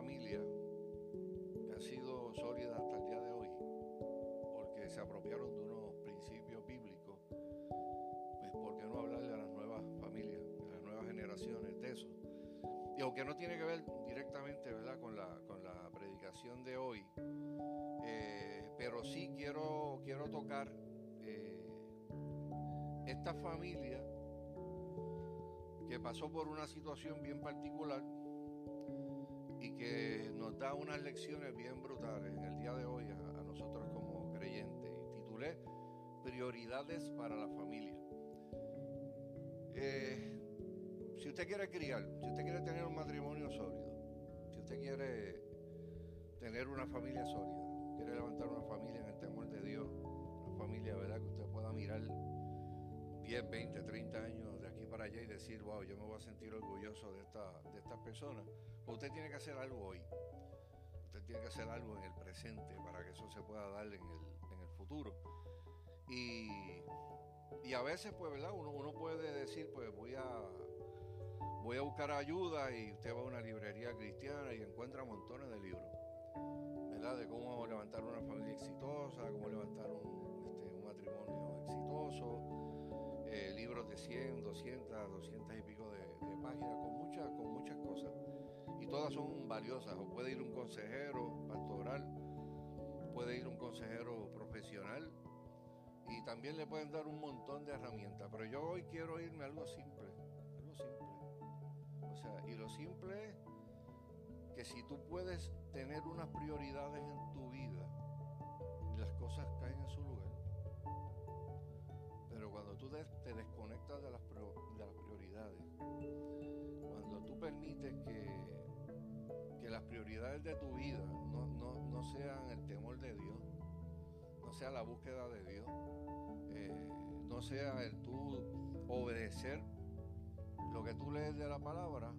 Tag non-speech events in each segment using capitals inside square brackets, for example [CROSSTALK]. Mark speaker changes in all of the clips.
Speaker 1: familia que han sido sólidas hasta el día de hoy, porque se apropiaron de unos principios bíblicos. Pues, ¿por qué no hablarle a las nuevas familias, a las nuevas generaciones de eso? Y aunque no tiene que ver directamente, ¿verdad?, con la, con la predicación de hoy, eh, pero sí quiero, quiero tocar eh, esta familia que pasó por una situación bien particular y que nos da unas lecciones bien brutales en el día de hoy a, nosotros como creyentes. Y titulé Prioridades para la familia. Eh, si usted quiere criar, si usted quiere tener un matrimonio sólido, si usted quiere tener una familia sólida, quiere levantar una familia en el temor de Dios, una familia, ¿verdad? Que usted pueda mirar 10, 20, 30 años de aquí para allá y decir, wow, yo me voy a sentir orgulloso de, esta, de estas personas. Usted tiene que hacer algo hoy. Usted tiene que hacer algo en el presente para que eso se pueda dar en el, en el futuro. Y, y a veces, pues, ¿verdad? Uno, uno puede decir, pues voy a, voy a buscar ayuda y usted va a una librería cristiana y encuentra montones de libros, ¿verdad? De cómo levantar una familia exitosa, cómo levantar un, este, un matrimonio exitoso, eh, libros de 100, 200, 200 y pico de, de páginas, con muchas, con muchas cosas. Todas son valiosas. O puede ir un consejero pastoral, puede ir un consejero profesional y también le pueden dar un montón de herramientas. Pero yo hoy quiero irme a algo simple, algo simple. O sea, y lo simple es que si tú puedes tener unas prioridades en tu vida, las cosas caen en su lugar. Pero cuando tú te desconectas de las, prioridades de tu vida no, no, no, sean el temor de Dios, no sea la búsqueda de Dios, eh, no sea el tú obedecer lo que tú lees de la palabra,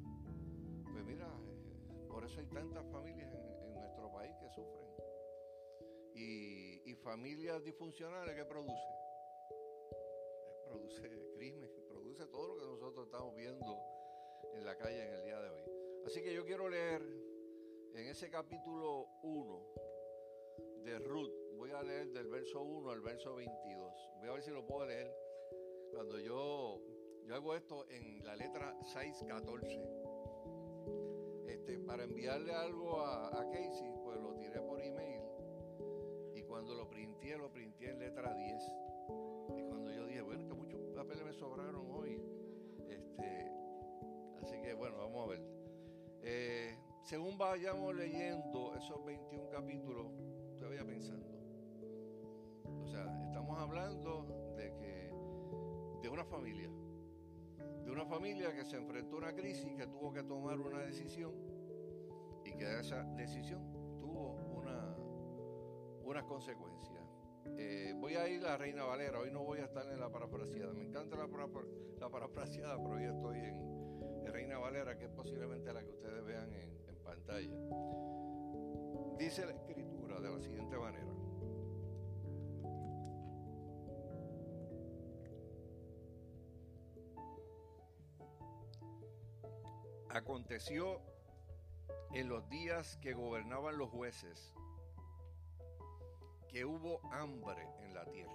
Speaker 1: pues mira, eh, por eso hay tantas familias en, nuestro país que sufren. Y, y familias disfuncionales que produce produce crimen, [LAUGHS] produce todo lo que nosotros estamos viendo en la calle en el día de hoy. Así que yo quiero leer en ese capítulo 1 de Ruth, voy a leer del verso 1 al verso 22. Voy a ver si lo puedo leer. Cuando yo, yo hago esto en la letra 614. Este, para enviarle algo a, Casey, pues lo tiré por email. Y cuando lo printé, lo printé en letra 10 dije, bueno, que muchos papeles me sobraron hoy. Este, así que bueno, vamos a ver. Eh, según vayamos leyendo esos 21 capítulos, usted vaya pensando. O sea, estamos hablando de que de una familia, de una familia que se enfrentó a una crisis, que tuvo que tomar una decisión y que esa decisión tuvo una, unas consecuencias. Eh, voy a ir a Reina Valera, hoy no voy a estar en la parafraseada. Me encanta la, la parafraseada, pero hoy estoy en, en, Reina Valera, que es posiblemente la que ustedes vean en pantalla. Dice la escritura de la siguiente manera. Aconteció en los días que gobernaban los jueces que hubo hambre en la tierra.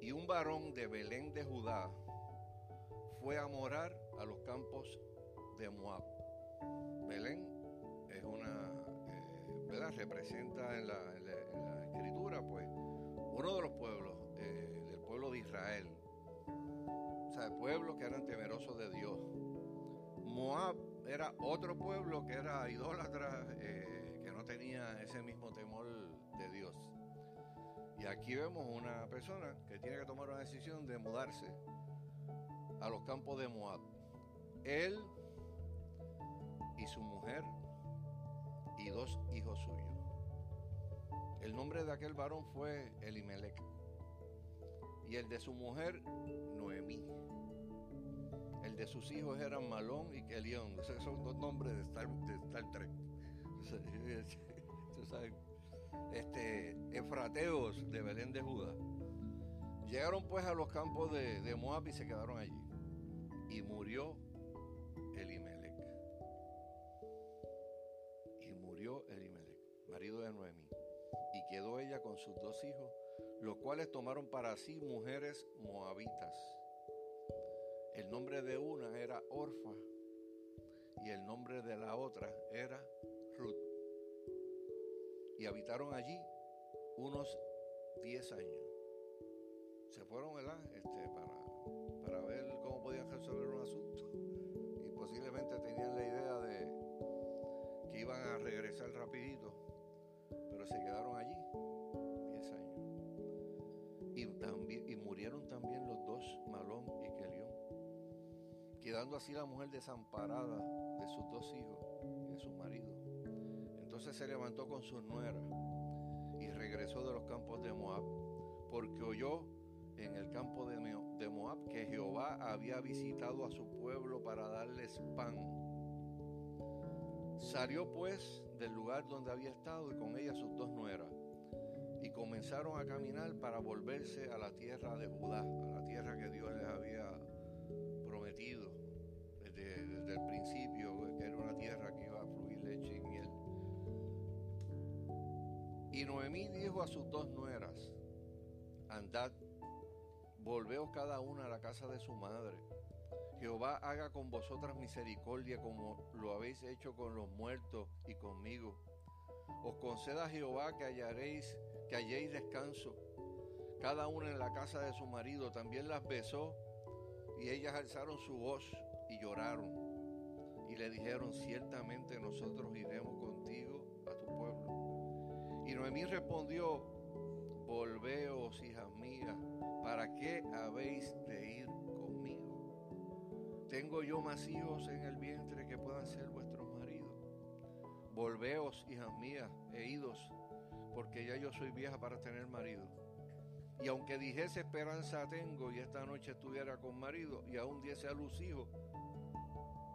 Speaker 1: Y un varón de Belén de Judá fue a morar a los campos de Moab. Belén es una, eh, ¿verdad? Representa en la, escritura, pues, uno de los pueblos, eh, del pueblo de Israel. O sea, pueblos que eran temerosos de Dios. Moab era otro pueblo que era idólatra, eh, que no tenía ese mismo temor de Dios. Y aquí vemos una persona que tiene que tomar una decisión de mudarse a los campos de Moab. Él y su mujer y dos hijos suyos. El nombre de aquel varón fue Elimelech y el de su mujer Noemí. El de sus hijos eran Malón y Kelión. Esos son dos nombres de Star, de Trek. [LAUGHS] Este, efrateos de Belén de Judá. Llegaron pues a los campos de, de Moab y se quedaron allí. Y murió marido de Noemí. Y quedó ella con sus dos hijos, los cuales tomaron para sí mujeres moabitas. El nombre de una era Orfa y el nombre de la otra era Ruth. Y habitaron allí unos 10 años. Se fueron, ¿verdad? Este, para, para ver cómo podían resolver un asunto. Y posiblemente tenían la idea de que iban a regresar rapidito, pero se quedaron allí 10 años. Y, también, y murieron también los dos, Malón y Kelión, quedando así la mujer desamparada de sus dos hijos y de su marido. Entonces se levantó con su nuera y regresó de los campos de Moab, porque oyó en el campo de Moab que Jehová había visitado a su pueblo para darles pan. Salió pues del lugar donde había estado y con ella sus dos nueras, y comenzaron a caminar para volverse a la tierra de Judá, a la tierra que Dios les había prometido desde, desde el principio, que era una tierra que iba a fluir leche y miel. Y Noemí dijo a sus dos nueras, andad, volveos cada una a la casa de su madre. Jehová haga con vosotras misericordia como lo habéis hecho con los muertos y conmigo. Os conceda Jehová que hallaréis, que halléis descanso. Cada una en la casa de su marido también las besó y ellas alzaron su voz y lloraron. Y le dijeron, ciertamente nosotros iremos contigo a tu pueblo. Y Noemí respondió, volveos, hijas mías, ¿para qué habéis de ir? Tengo yo más hijos en el vientre que puedan ser vuestros maridos. Volveos, hijas mías, e idos, porque ya yo soy vieja para tener marido. Y aunque dijese esperanza tengo y esta noche estuviera con marido y aún diese a luz hijos,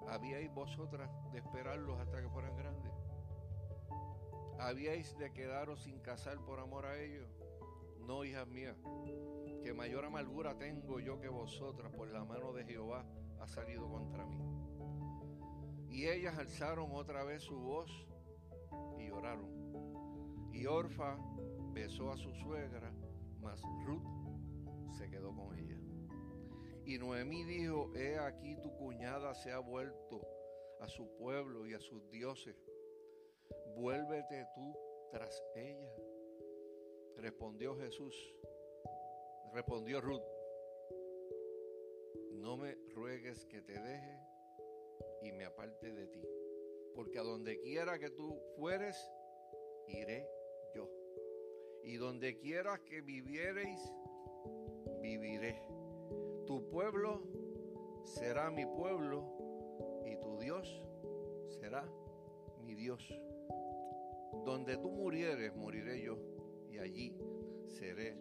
Speaker 1: ¿habíais vosotras de esperarlos hasta que fueran grandes? ¿Habíais de quedaros sin casar por amor a ellos? No, hijas mías, que mayor amargura tengo yo que vosotras, por la mano de Jehová ha salido contra mí. Y ellas alzaron otra vez su voz y lloraron. Y Orfa besó a su suegra, mas Ruth se quedó con ella. Y Noemí dijo, he aquí tu cuñada se ha vuelto a su pueblo y a sus dioses vuélvete tú tras ella. Respondió Jesús, respondió Ruth, no me ruegues que te deje y me aparte de ti, porque a donde quiera que tú fueres, iré yo. Y donde quieras que viviereis, viviré. Tu pueblo será mi pueblo y tu Dios será mi Dios. Donde tú murieres, moriré yo, y allí seré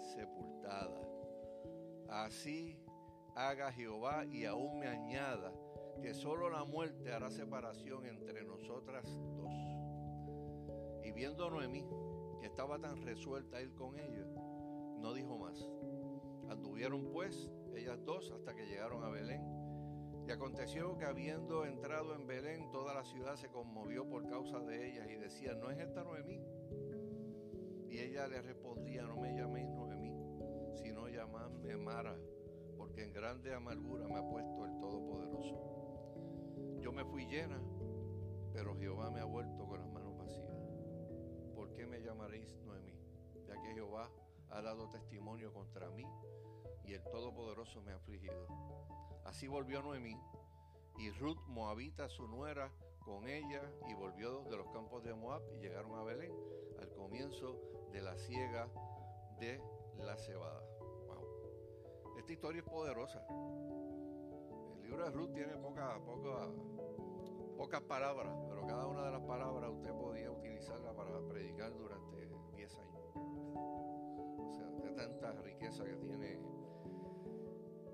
Speaker 1: sepultada. Así haga Jehová y aún me añada que solo la muerte hará separación entre nosotras dos. Y viendo a Noemí, que estaba tan resuelta ir con ella, no dijo más. Anduvieron pues ellas dos hasta que llegaron a Belén y aconteció que habiendo entrado en Belén, toda la ciudad se conmovió por causa de ellas y decía, ¿no es esta Noemí? Y ella le respondía, no me llaméis Noemí, sino llamadme Mara, porque en grande amargura me ha puesto el Todopoderoso. Yo me fui llena, pero Jehová me ha vuelto con las manos vacías. ¿Por qué me llamaréis Noemí? Ya que Jehová ha dado testimonio contra mí y el Todopoderoso me ha afligido. Así volvió Noemí y Ruth Moabita, su nuera, con ella y volvió de los campos de Moab y llegaron a Belén al comienzo de la siega de la cebada. Esta historia es poderosa. El libro de Ruth tiene pocas pocas palabras, pero cada una de las palabras usted podía utilizarla para predicar durante 10 años. O sea, de tanta riqueza que tiene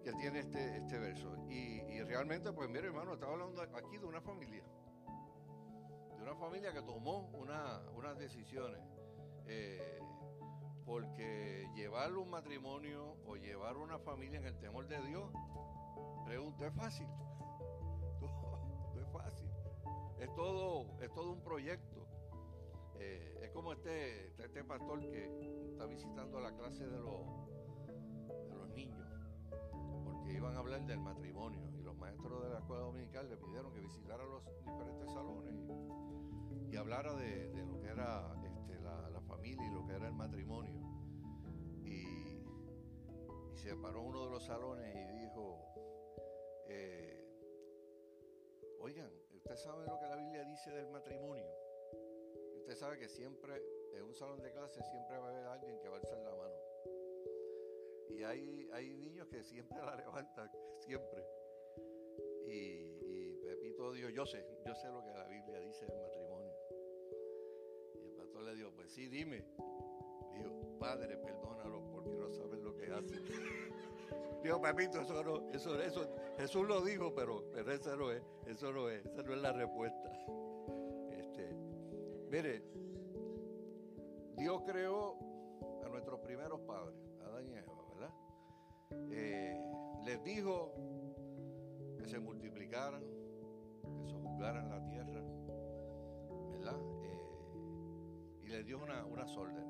Speaker 1: que tiene este, este verso. Y, realmente, pues mire hermano, estaba hablando aquí de una familia. De una familia que tomó una, unas decisiones. Eh, porque llevar un matrimonio o llevar una familia en el temor de Dios Pregunto, ¿es fácil? [LAUGHS] No, es fácil. Es todo, es todo un proyecto. Eh, es como este, este pastor que está visitando la clase de los, de los niños, porque iban a hablar del matrimonio y los maestros de la escuela dominical le pidieron que visitara los diferentes salones y, hablara de, lo que era este, la, familia y lo que era el matrimonio. Y, y se paró uno de los salones y dijo, eh, oigan, ¿usted sabe lo que la Biblia dice del matrimonio? Usted sabe que siempre, en un salón de clase, siempre va a haber alguien que va a alzar la mano. Y hay, hay niños que siempre [LAUGHS] la levantan, siempre. Y, Pepito dijo, yo sé, yo sé lo que la Biblia dice del matrimonio. Y el pastor le dijo, pues sí, dime. Dijo, Padre, perdónalo porque no saben lo que hacen. [LAUGHS] Dijo, Pepito, eso no, eso, eso, Jesús lo dijo, pero, pero eso no es, eso no es, esa no es la respuesta. Mire, Dios creó a nuestros primeros padres, Adán y Eva, ¿verdad? Eh, les dijo que se multiplicaran, que se juzgaran la tierra, ¿verdad? Eh, y les dio unas órdenes.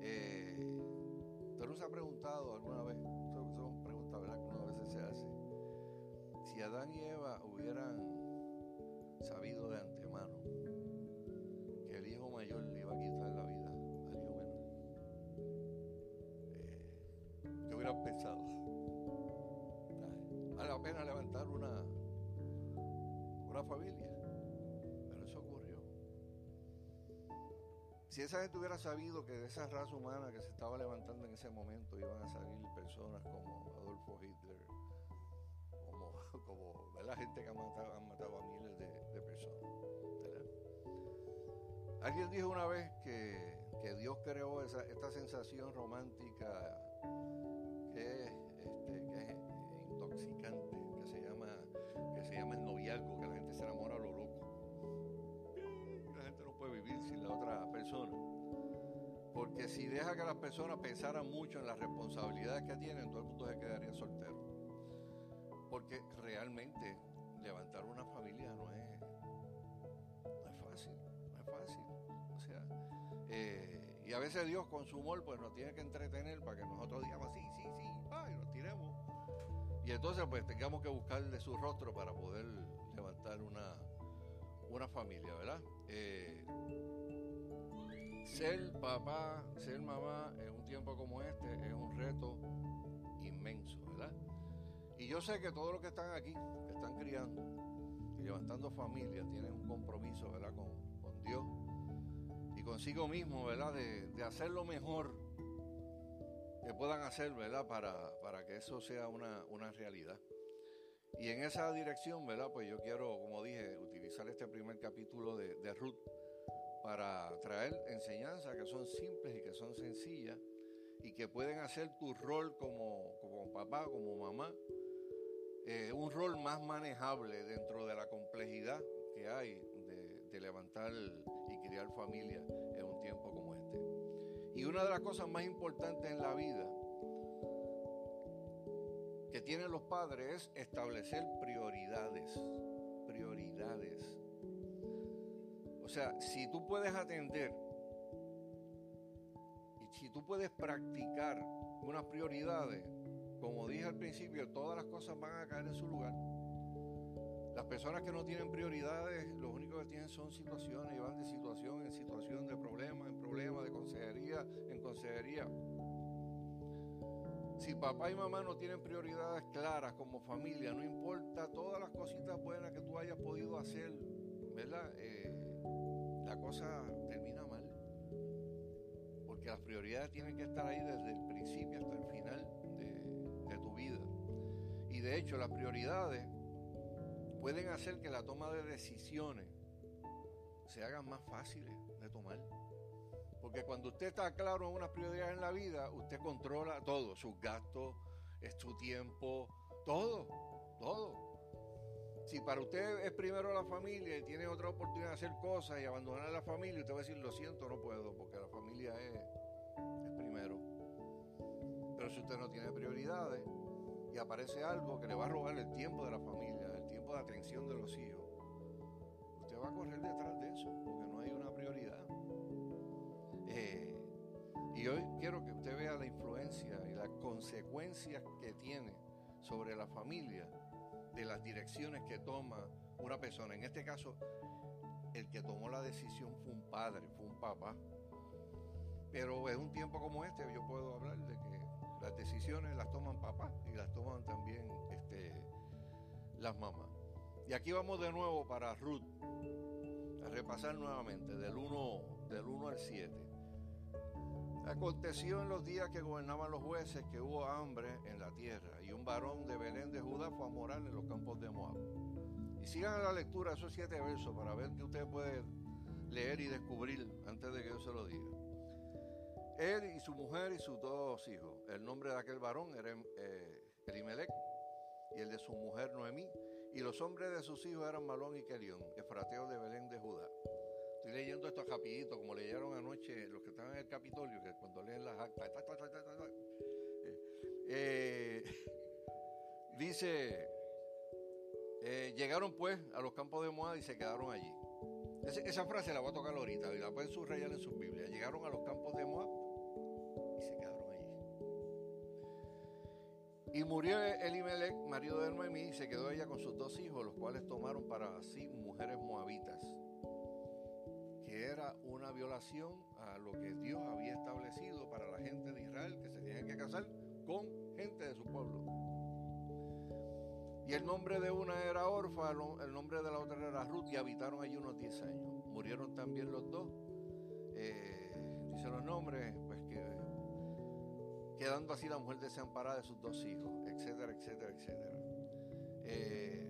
Speaker 1: Eh, pero se ha preguntado alguna vez, son preguntas, ¿verdad? Que una vez se hace. Si Adán y Eva hubieran sabido de antemano mayor le iba a quitar la vida al hijo menor. Eh, ¿Qué hubieras pensado? Vale la pena levantar una, una familia. Esa gente hubiera sabido que de esa raza humana que se estaba levantando en ese momento iban a salir personas como Adolfo Hitler, como, [LAUGHS] la gente que han matado, han matado a miles de, personas. Alguien dijo una vez que, Dios creó esa, esta sensación romántica que es, este, intoxicante, si deja que las personas pensaran mucho en las responsabilidades que tienen, todo el mundo se quedaría soltero. Porque realmente levantar una familia no es, no es fácil, no es fácil. Eh, y a veces Dios con su humor pues nos tiene que entretener para que nosotros digamos sí, sí, sí, y nos tiremos. Y entonces pues tengamos que buscar de su rostro para poder levantar una, una familia, ¿verdad? Eh, ser papá, ser mamá en un tiempo como este es un reto inmenso, ¿verdad? Y yo sé que todos los que están aquí, que están criando y levantando familias, tienen un compromiso, ¿verdad? Con, con Dios consigo mismo, ¿verdad? De, hacer lo mejor que puedan hacer, ¿verdad? Para, para que eso sea una, realidad. Y en esa dirección, ¿verdad? Pues yo quiero, como dije, utilizar este primer capítulo de, de Ruth para traer enseñanzas que son simples y que son sencillas y que pueden hacer tu rol como, como papá, como mamá, eh, un rol más manejable dentro de la complejidad que hay de, de levantar y criar familia en un tiempo como este. Y una de las cosas más importantes en la vida que tienen los padres es establecer prioridades. Prioridades. O sea, si tú puedes atender y si tú puedes practicar unas prioridades, como dije al principio, todas las cosas van a caer en su lugar. Las personas que no tienen prioridades, lo único que tienen son situaciones y van de situación en situación, de problema en problema, de consejería en consejería. Si papá y mamá no tienen prioridades claras como familia, no importa todas las cositas buenas que tú hayas podido hacer, ¿verdad? Eh, la cosa termina mal. Porque las prioridades tienen que estar ahí desde el principio hasta el final de tu vida. Y de hecho, las prioridades pueden hacer que la toma de decisiones se haga más fáciles de tomar. Porque cuando usted está claro en unas prioridades en la vida, usted controla todo, sus gastos, su tiempo, todo, todo. Si para usted es primero la familia y tiene otra oportunidad de hacer cosas y abandonar a la familia, usted va a decir, lo siento, no puedo, porque la familia es, primero. Pero si usted no tiene prioridades, y aparece algo que le va a robar el tiempo de la familia, el tiempo de atención de los hijos, usted va a correr detrás de eso porque no hay una prioridad. Eh, y hoy quiero que usted vea la influencia y las consecuencias que tiene sobre la familia de las direcciones que toma una persona. En este caso, el que tomó la decisión fue un padre, fue un papá. Pero en un tiempo como este yo puedo hablar de que las decisiones las toman papás y las toman también este, las mamás. Y aquí vamos de nuevo para Ruth, a repasar nuevamente del 1, del 1 al 7. Aconteció en los días que gobernaban los jueces que hubo hambre en la tierra y un varón de Belén de Judá fue a morar en los campos de Moab. Y sigan la lectura esos siete versos para ver que usted puede leer y descubrir antes de que yo se lo diga. Él y su mujer y sus dos hijos. El nombre de aquel varón era eh, Elimelech y el de su mujer Noemí. Y los hombres de sus hijos eran Malón y Kelión, efrateos de Belén de Judá. Estoy leyendo esto rapidito, como leyeron anoche los que estaban en el Capitolio, que cuando leen las actas. Eh, dice, eh, llegaron pues a los campos de Moab y se quedaron allí. esa frase la voy a tocar ahorita y la pueden subrayar en sus Biblias. Llegaron a los campos de Moab y se quedaron allí. Y murió Elimelech, marido de Noemí, y se quedó ella con sus dos hijos, los cuales tomaron para sí mujeres moabitas que era una violación a lo que Dios había establecido para la gente de Israel, que se tenían que casar con gente de su pueblo. Y el nombre de una era Orfa, el nombre de la otra era Ruth, y habitaron allí unos 10 años. Murieron también los dos. Eh, dice los nombres, pues que quedando así la mujer desamparada de sus dos hijos, etcétera, etcétera, etcétera. Eh,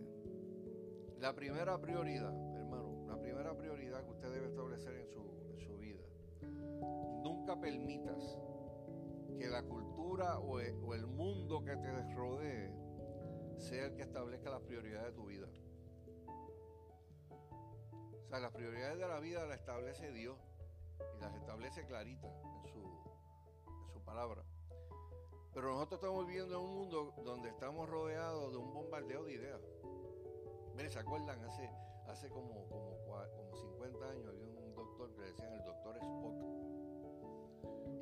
Speaker 1: la primera prioridad prioridad que usted debe establecer en su, vida. Nunca permitas que la cultura o el, o el mundo que te rodee sea el que establezca las prioridades de tu vida. O sea, las prioridades de la vida las establece Dios y las establece clarita en su, en su palabra. Pero nosotros estamos viviendo en un mundo donde estamos rodeados de un bombardeo de ideas. ¿se acuerdan? Hace, hace como, como, como 50 años había un doctor que le decían el doctor Spock.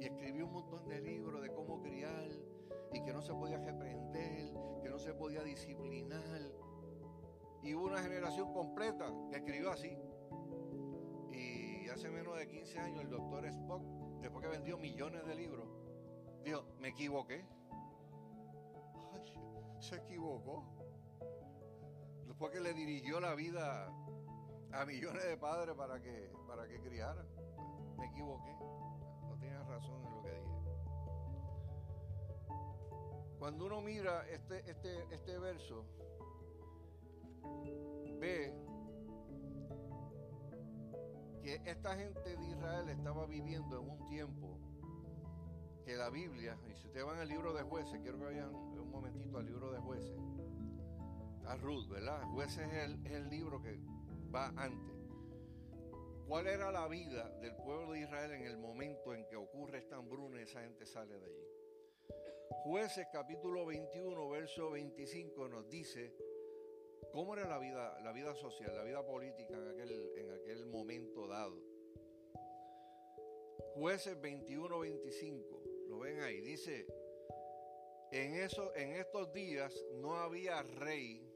Speaker 1: Y escribió un montón de libros de cómo criar y que no se podía reprender, que no se podía disciplinar. Y hubo una generación completa que escribió así. Y hace menos de 15 años el doctor Spock, después que vendió millones de libros, dijo, me equivoqué. se equivocó. Después que le dirigió la vida a millones de padres para que, para que criaran. Me equivoqué. No tienes razón en lo que dije. Cuando uno mira este, este, este verso, ve que esta gente de Israel estaba viviendo en un tiempo que la Biblia, y si ustedes van al libro de jueces, quiero que vayan un momentito al libro de jueces, a Ruth, ¿verdad? Jueces es el, es el libro que va antes. ¿Cuál era la vida del pueblo de Israel en el momento en que ocurre esta hambruna y esa gente sale de allí? Jueces capítulo 21, verso 25 nos dice cómo era la vida, la vida social, la vida política en aquel, en aquel momento dado. Jueces 21, 25, lo ven ahí, dice, en, eso, en estos días no había rey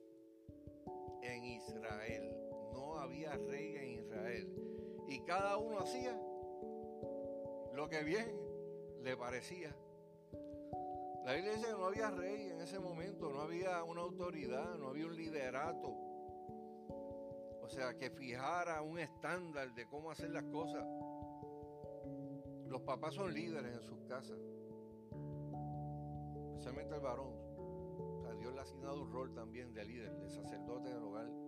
Speaker 1: en Israel había rey en Israel. Y cada uno hacía lo que bien le parecía. La que no había rey en ese momento, no había una autoridad, no había un liderato. O sea, que fijara un estándar de cómo hacer las cosas. Los papás son líderes en sus casas, especialmente el varón. O Dios le ha asignado un rol también de líder, de sacerdote del hogar.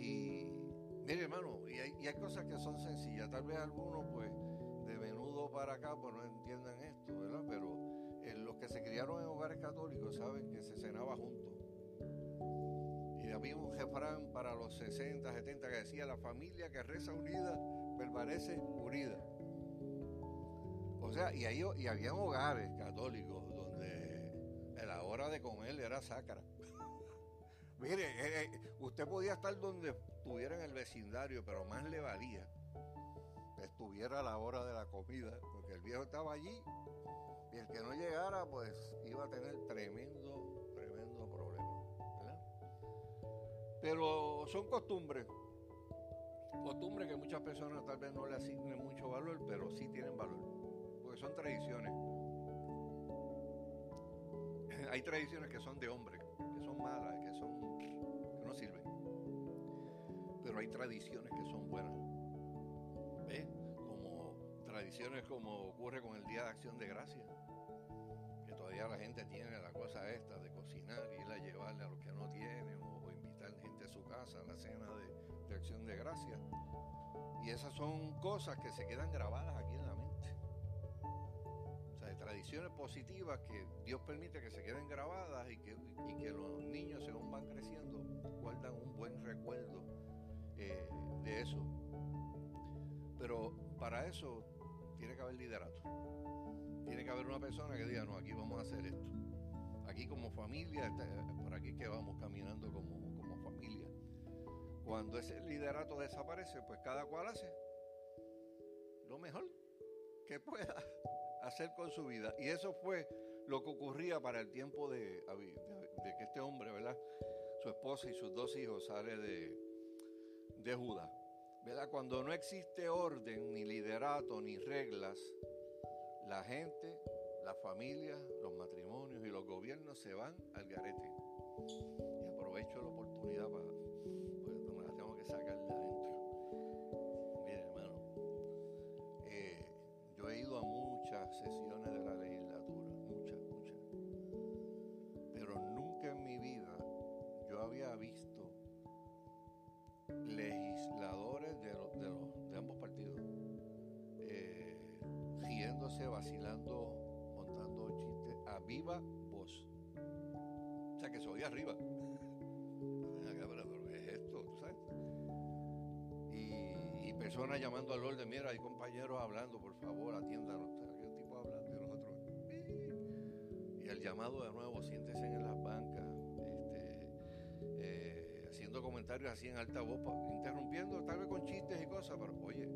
Speaker 1: Y mire hermano, y hay, cosas que son sencillas, tal vez algunos pues de menudo para acá pues no entiendan esto, ¿verdad? Pero eh, los que se criaron en hogares católicos saben que se cenaba juntos. Y había un refrán para los 60, 70 que decía, la familia que reza unida permanece unida. O sea, y, ahí, y había hogares católicos donde la hora de comer era sacra. Mire, eh, eh, usted podía estar donde estuviera en el vecindario, pero más le valía que estuviera a la hora de la comida, porque el viejo estaba allí y el que no llegara, pues iba a tener tremendo, tremendo problema. Pero son costumbres, costumbres que muchas personas tal vez no le asignen mucho valor, pero sí tienen valor, porque son tradiciones. [LAUGHS] Hay tradiciones que son de hombre, que son malas, que son que no sirven. Pero hay tradiciones que son buenas. ¿Ves? Como tradiciones como ocurre con el Día de Acción de Gracia. Que todavía la gente tiene la cosa esta de cocinar ir a llevarle a los que no tienen o, o invitar gente a su casa a la cena de, de Acción de Gracia. Y esas son cosas que se quedan grabadas aquí tradiciones positivas que Dios permite que se queden grabadas y que, los niños según van creciendo guardan un buen recuerdo eh, de eso. Pero para eso tiene que haber liderato. Tiene que haber una persona que diga, no, aquí vamos a hacer esto. Aquí como familia, por aquí que vamos caminando como familia. Cuando ese liderato desaparece, pues cada cual hace lo mejor que pueda hacer con su vida. Y eso fue lo que ocurría para el tiempo de, que este hombre, ¿verdad? Su esposa y sus dos hijos sale de, de Judá. ¿Verdad? Cuando no existe orden, ni liderato, ni reglas, la gente, la familia, los matrimonios y los gobiernos se van al garete. Y aprovecho la oportunidad para, pues me tengo que sacar de legisladores de, los, de, los, de ambos partidos eh, riéndose, vacilando, montando chistes a viva voz. O sea, que se oía arriba. [LAUGHS] ¿qué es esto? ¿Tú sabes? Y, personas llamando al orden, mira, hay compañeros hablando, por favor, atiéndanos. ¿Qué tipo hablando? Y nosotros, y el llamado de nuevo, siéntese en las bancas. Este, eh, haciendo comentarios así en alta voz, interrumpiendo tal vez con chistes y cosas, pero oye,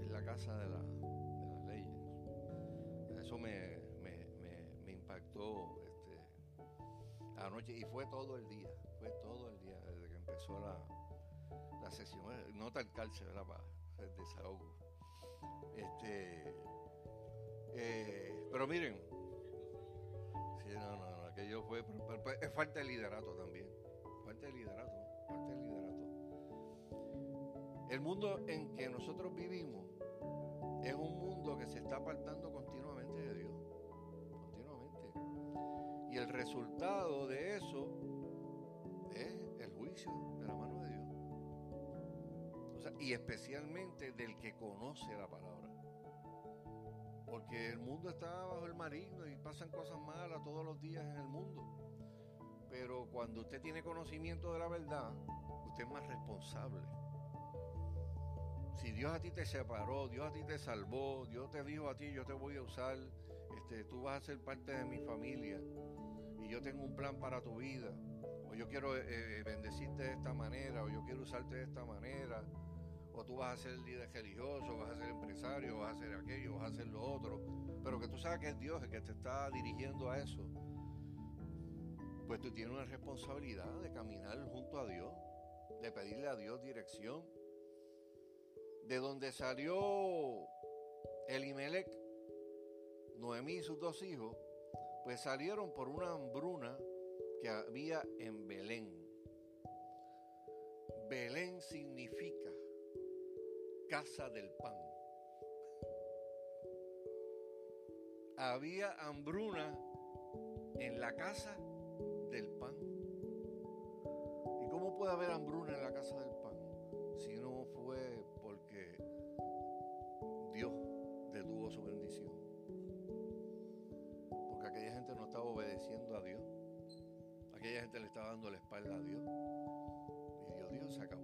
Speaker 1: es la casa de, la, de las leyes. Eso me, me, me, impactó este, anoche y fue todo el día, fue todo el día desde que empezó la, la sesión. Nota el calce, ¿verdad? Para el desahogo. Este, eh, pero miren, sí, no, no, no, aquello fue, pero, es falta de liderato también falta de liderato, falta de liderato. El mundo en que nosotros vivimos es un mundo que se está apartando continuamente de Dios, continuamente. Y el resultado de eso es el juicio de la mano de Dios. Y especialmente del que conoce la palabra. Porque el mundo está bajo el marino y pasan cosas malas todos los días en el mundo. Pero cuando usted tiene conocimiento de la verdad, usted es más responsable. Si Dios a ti te separó, Dios a ti te salvó, Dios te dijo a ti, yo te voy a usar, este, tú vas a ser parte de mi familia y yo tengo un plan para tu vida, o yo quiero eh, bendecirte de esta manera, o yo quiero usarte de esta manera, o tú vas a ser líder religioso, vas a ser empresario, vas a ser aquello, vas a hacer lo otro, pero que tú sabes que es Dios el que te está dirigiendo a eso pues tú tienes una responsabilidad de caminar junto a Dios, de pedirle a Dios dirección. De donde salió Elimelech, Noemí y sus dos hijos, pues salieron por una hambruna que había en Belén. Belén significa casa del pan. Había hambruna en la casa del pan. ¿Y cómo puede haber hambruna en la casa del pan? Si no fue porque Dios detuvo su bendición. Porque aquella gente no estaba obedeciendo a Dios. Aquella gente le estaba dando la espalda a Dios. Y Dios, Dios, se acabó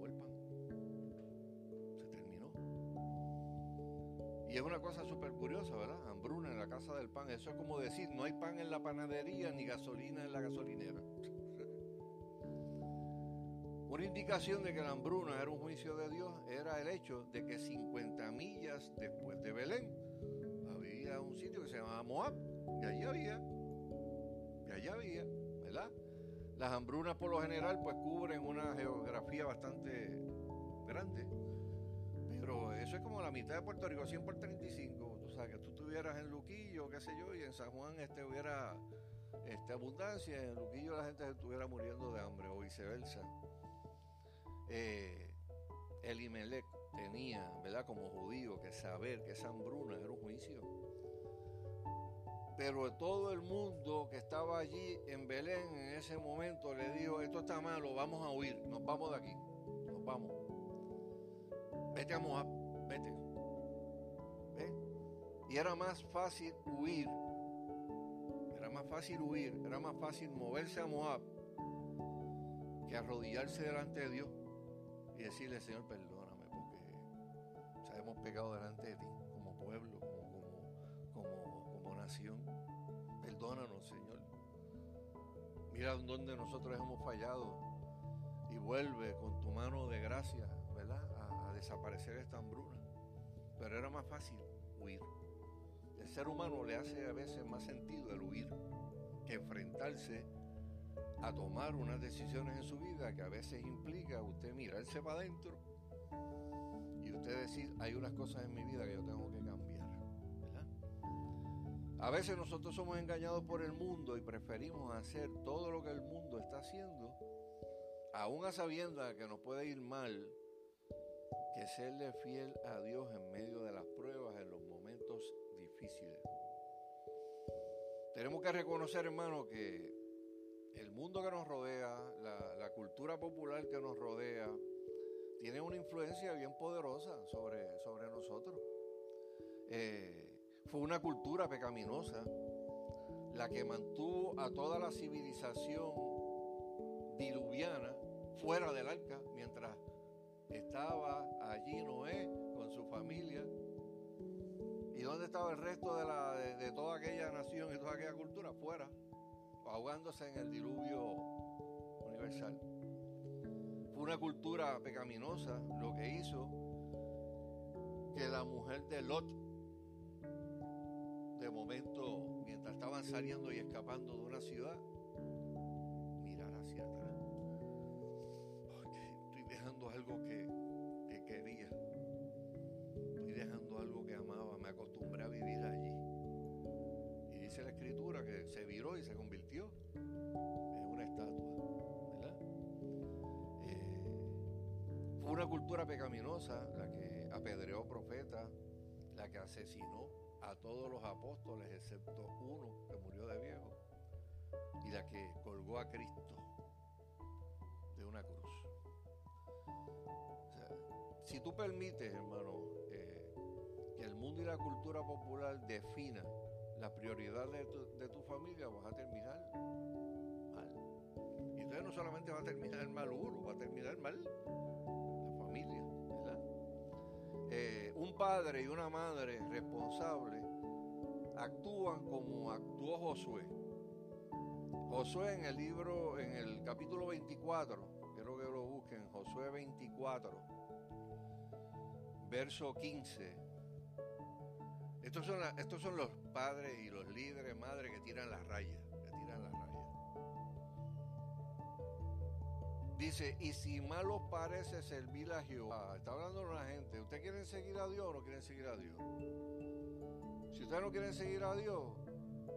Speaker 1: Y es una cosa súper curiosa, ¿verdad? Hambruna en la casa del pan. Eso es como decir, no hay pan en la panadería ni gasolina en la gasolinera. [LAUGHS] Una indicación de que la hambruna era un juicio de Dios era el hecho de que 50 millas después de Belén había un sitio que se llamaba Moab. Y allí había, y allá había, ¿verdad? Las hambrunas por lo general pues cubren una geografía bastante grande. Pero eso es como la mitad de Puerto Rico, 100 por 35. Tú sabes, que tú estuvieras en Luquillo, qué sé yo, y en San Juan este hubiera este, abundancia, en Luquillo la gente estuviera muriendo de hambre, o viceversa. Eh, Elimelech tenía, ¿verdad? Como judío, que saber que esa hambruna era un juicio. Pero todo el mundo que estaba allí en Belén en ese momento le dijo, esto está malo, vamos a huir, nos vamos de aquí, nos vamos. Vete a Moab, vete. Y era más fácil huir, era más fácil huir, era más fácil moverse a Moab que arrodillarse delante de Dios y decirle, Señor, perdóname porque hemos pecado delante de ti como pueblo, como, como, nación. Perdónanos, Señor. Mira dónde nosotros hemos fallado y vuelve con tu mano de gracia, desaparecer esta hambruna. Pero era más fácil huir. El ser humano le hace a veces más sentido el huir que enfrentarse a tomar unas decisiones en su vida que a veces implica usted mirarse para adentro y usted decir, hay unas cosas en mi vida que yo tengo que cambiar. A veces nosotros somos engañados por el mundo y preferimos hacer todo lo que el mundo está haciendo, aún a sabiendas que nos puede ir mal, que serle fiel a Dios en medio de las pruebas, en los momentos difíciles. Tenemos que reconocer, hermano, que el mundo que nos rodea, la, cultura popular que nos rodea, tiene una influencia bien poderosa sobre, sobre nosotros. Eh, fue una cultura pecaminosa la que mantuvo a toda la civilización diluviana fuera del arca mientras estaba allí Noé con su familia. ¿Y dónde estaba el resto de, la, de toda aquella nación y toda aquella cultura? Fuera ahogándose en el diluvio universal. Fue una cultura pecaminosa lo que hizo que la mujer de Lot, de momento, mientras estaban saliendo y escapando de una ciudad, algo que, que quería. Estoy dejando algo que amaba. Me acostumbré a vivir allí dice la escritura que se viró y se convirtió en una estatua, ¿verdad? Eh, fue una cultura pecaminosa la que apedreó profetas, la que asesinó a todos los apóstoles excepto uno que murió de viejo y la que colgó a Cristo si tú permites, hermano, eh, que el mundo y la cultura popular definan la prioridad de tu, familia, vas a terminar mal. Y entonces no solamente va a terminar mal uno, va a terminar mal la familia, ¿verdad? Eh, un padre y una madre responsables actúan como actuó Josué. Josué en el libro, en el capítulo 24, quiero que lo busquen, Josué 24, verso 15 estos son, los padres y los líderes, madres que tiran las rayas, que tiran las rayas. Dice, y si mal os parece servir a Jehová, está hablando la gente, ¿ustedes quieren seguir a Dios o no quieren seguir a Dios? Si ustedes no quieren seguir a Dios,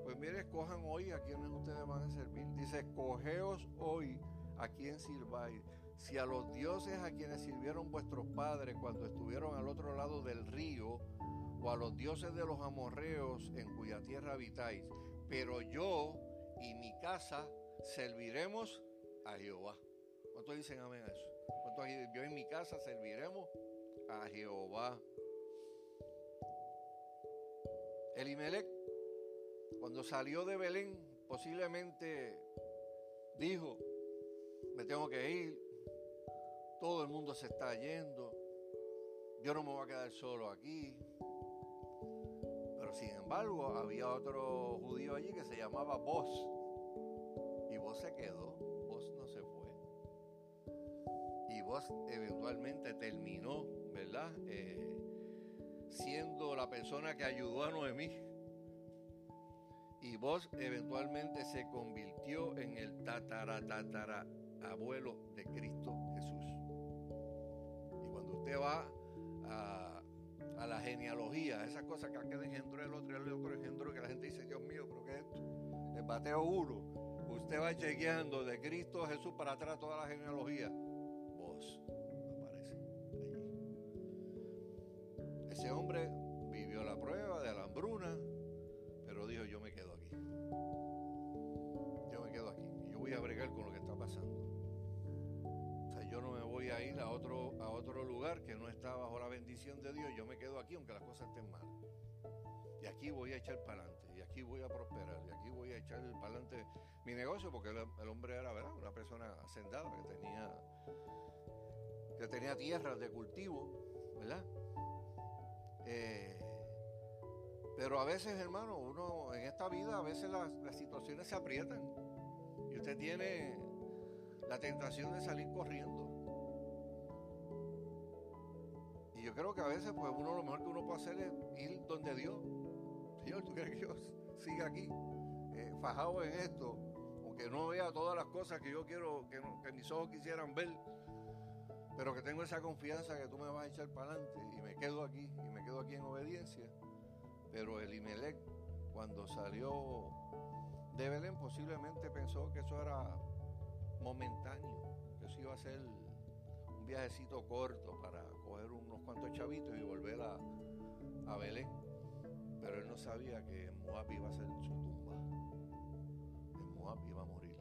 Speaker 1: pues mire, escojan hoy a quienes ustedes van a servir. Dice, escogeos hoy a quien sirváis. Si a los dioses a quienes sirvieron vuestros padres cuando estuvieron al otro lado del río, o a los dioses de los amorreos en cuya tierra habitáis, pero yo y mi casa serviremos a Jehová. ¿Cuántos dicen amén a eso? ¿Cuántos yo y mi casa serviremos a Jehová? Elimelech, cuando salió de Belén, posiblemente dijo, me tengo que ir, todo el mundo se está yendo, yo no me voy a quedar solo aquí, Pero sin embargo, había otro judío allí que se llamaba Vos. Y Vos se quedó, Vos no se fue. Y Vos eventualmente terminó, ¿verdad? Eh, siendo la persona que ayudó a Noemí. Y Vos eventualmente se convirtió en el tatara, abuelo de Cristo usted va a, a la genealogía, esas cosas que aquel engendró el otro el otro engendró, que la gente dice, Dios mío, pero ¿qué es esto? El bateo uno. Usted va chequeando de Cristo Jesús para atrás toda la genealogía. Vos aparece allí. Ese hombre vivió la prueba de la hambruna, que no está bajo la bendición de Dios. Yo me quedo aquí aunque las cosas estén mal. Y aquí voy a echar para adelante. Y aquí voy a prosperar. Y aquí voy a echar para adelante mi negocio. Porque el, hombre era, ¿verdad? Una persona hacendada que tenía, que tenía tierras de cultivo, ¿verdad? Eh, pero a veces, hermano, uno en esta vida, a veces las situaciones se aprietan. Y usted tiene la tentación de salir corriendo. Yo creo que a veces, pues uno lo mejor que uno puede hacer es ir donde Dios. Señor, ¿tú quieres que yo siga aquí, eh, fajado en esto? Aunque no vea todas las cosas que yo quiero, que, que mis ojos quisieran ver. Pero que tengo esa confianza que tú me vas a echar para adelante. Y me quedo aquí, y me quedo aquí en obediencia. Pero el Imelec, cuando salió de Belén, posiblemente pensó que eso era momentáneo, que eso iba a ser un viajecito corto para coger unos cuantos chavitos y volver a, a Belén. Pero él no sabía que en iba a ser su tumba. En Moab iba a morir.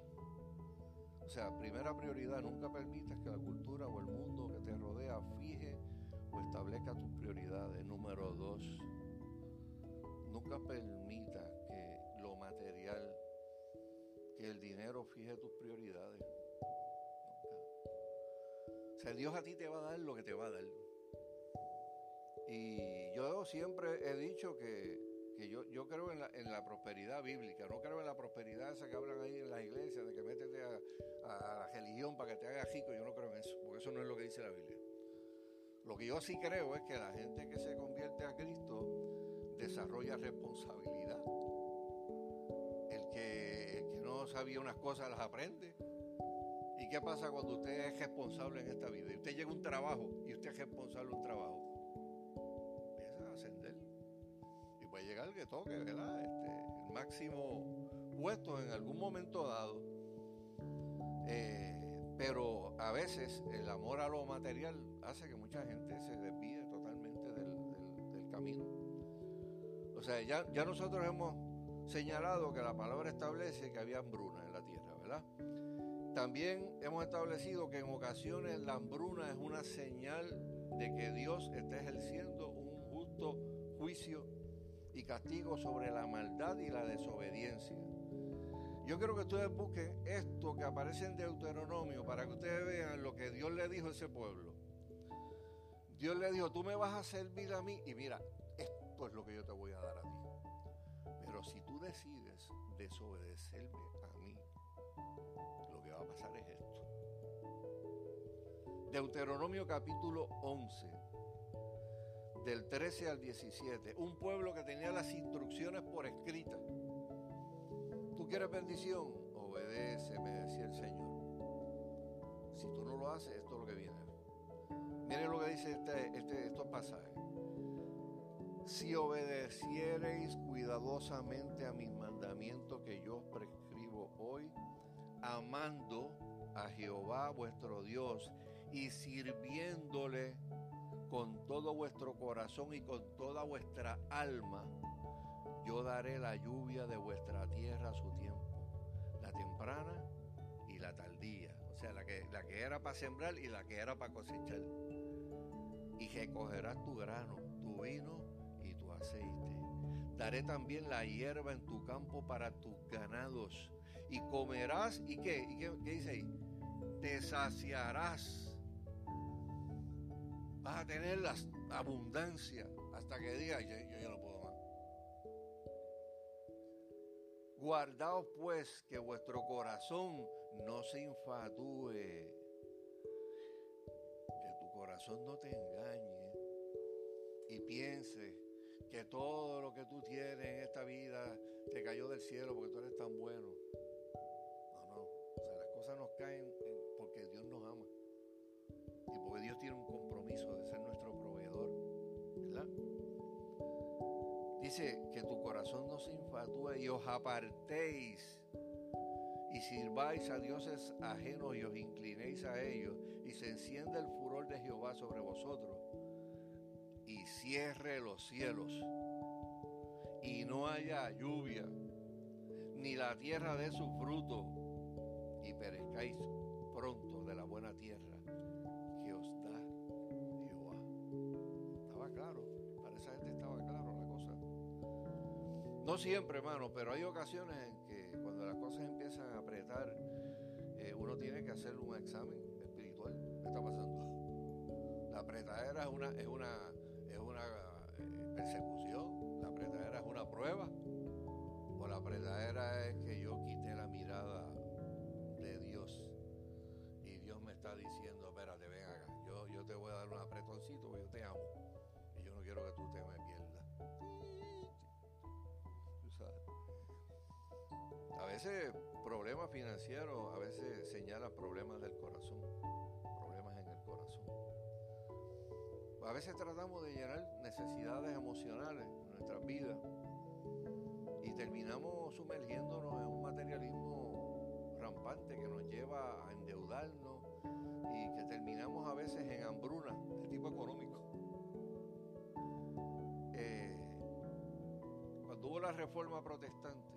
Speaker 1: O sea, primera prioridad, nunca permitas que la cultura o el mundo que te rodea fije o establezca tus prioridades. Número dos, nunca permita que lo material, que el dinero fije tus sea, Dios a ti te va a dar lo que te va a dar. Y yo siempre he dicho que, que yo, yo, creo en la, en la, prosperidad bíblica, no creo en la prosperidad esa que hablan ahí en las iglesias, de que métete a, a, la religión para que te haga rico, yo no creo en eso, porque eso no es lo que dice la Biblia. Lo que yo sí creo es que la gente que se convierte a Cristo desarrolla responsabilidad. El que, el que no sabía unas cosas las aprende. ¿Y qué pasa cuando usted es responsable en esta vida? Y usted llega a un trabajo y usted es responsable de un trabajo. Empieza a ascender. Y puede llegar el que toque, ¿verdad? Este, el máximo puesto en algún momento dado. Eh, pero a veces el amor a lo material hace que mucha gente se desvíe totalmente del camino. O sea, ya, ya nosotros hemos señalado que la palabra establece que había hambruna en la tierra, ¿verdad? También hemos establecido que en ocasiones la hambruna es una señal de que Dios está ejerciendo un justo juicio y castigo sobre la maldad y la desobediencia. Yo quiero que ustedes busquen esto que aparece en Deuteronomio para que ustedes vean lo que Dios le dijo a ese pueblo. Dios le dijo, tú me vas a servir a mí y mira, esto es lo que yo te voy a dar a ti. Pero si tú decides desobedecerme a mí, a pasar es esto. Deuteronomio capítulo 11, del 13 al 17. Un pueblo que tenía las instrucciones por escrita. ¿Tú quieres bendición? Obedece, me decía el Señor. Si tú no lo haces, esto es lo que viene. Miren lo que dice este, este, estos pasajes. Si obedeciereis cuidadosamente a mis mandamientos que yo prescribo hoy, amando a Jehová vuestro Dios y sirviéndole con todo vuestro corazón y con toda vuestra alma, yo daré la lluvia de vuestra tierra a su tiempo, la temprana y la tardía, o sea, la que, la que era para sembrar y la que era para cosechar. Y recogerás tu grano, tu vino y tu aceite. Daré también la hierba en tu campo para tus ganados. Y comerás, ¿y qué? ¿Y qué, dice ahí? Te saciarás. Vas a tener la abundancia hasta que digas, yo, yo no puedo más. Guardaos pues que vuestro corazón no se infatúe, que tu corazón no te engañe y piense que todo lo que tú tienes en esta vida te cayó del cielo porque tú eres tan bueno. Cosas nos caen porque Dios nos ama. Y porque Dios tiene un compromiso de ser nuestro proveedor, ¿verdad? Dice que tu corazón no se infatúe y os apartéis. Y sirváis a dioses ajenos y os inclinéis a ellos. Y se enciende el furor de Jehová sobre vosotros. Y cierre los cielos. Y no haya lluvia ni la tierra dé su fruto pronto de la buena tierra que os da Jehová. Estaba claro, para esa gente estaba claro la cosa. No siempre, hermano, pero hay ocasiones en que cuando las cosas empiezan a apretar, eh, uno tiene que hacer un examen espiritual. ¿Qué está pasando? La apretadera es una, es una, es una eh, persecución, la apretadera es una prueba, o la apretadera es que A veces problemas financieros, a veces señalan problemas del corazón, problemas en el corazón. A veces tratamos de llenar necesidades emocionales en nuestras vidas y terminamos sumergiéndonos en un materialismo rampante que nos lleva a endeudarnos y que terminamos a veces en hambruna de tipo económico. Eh, cuando hubo la reforma protestante,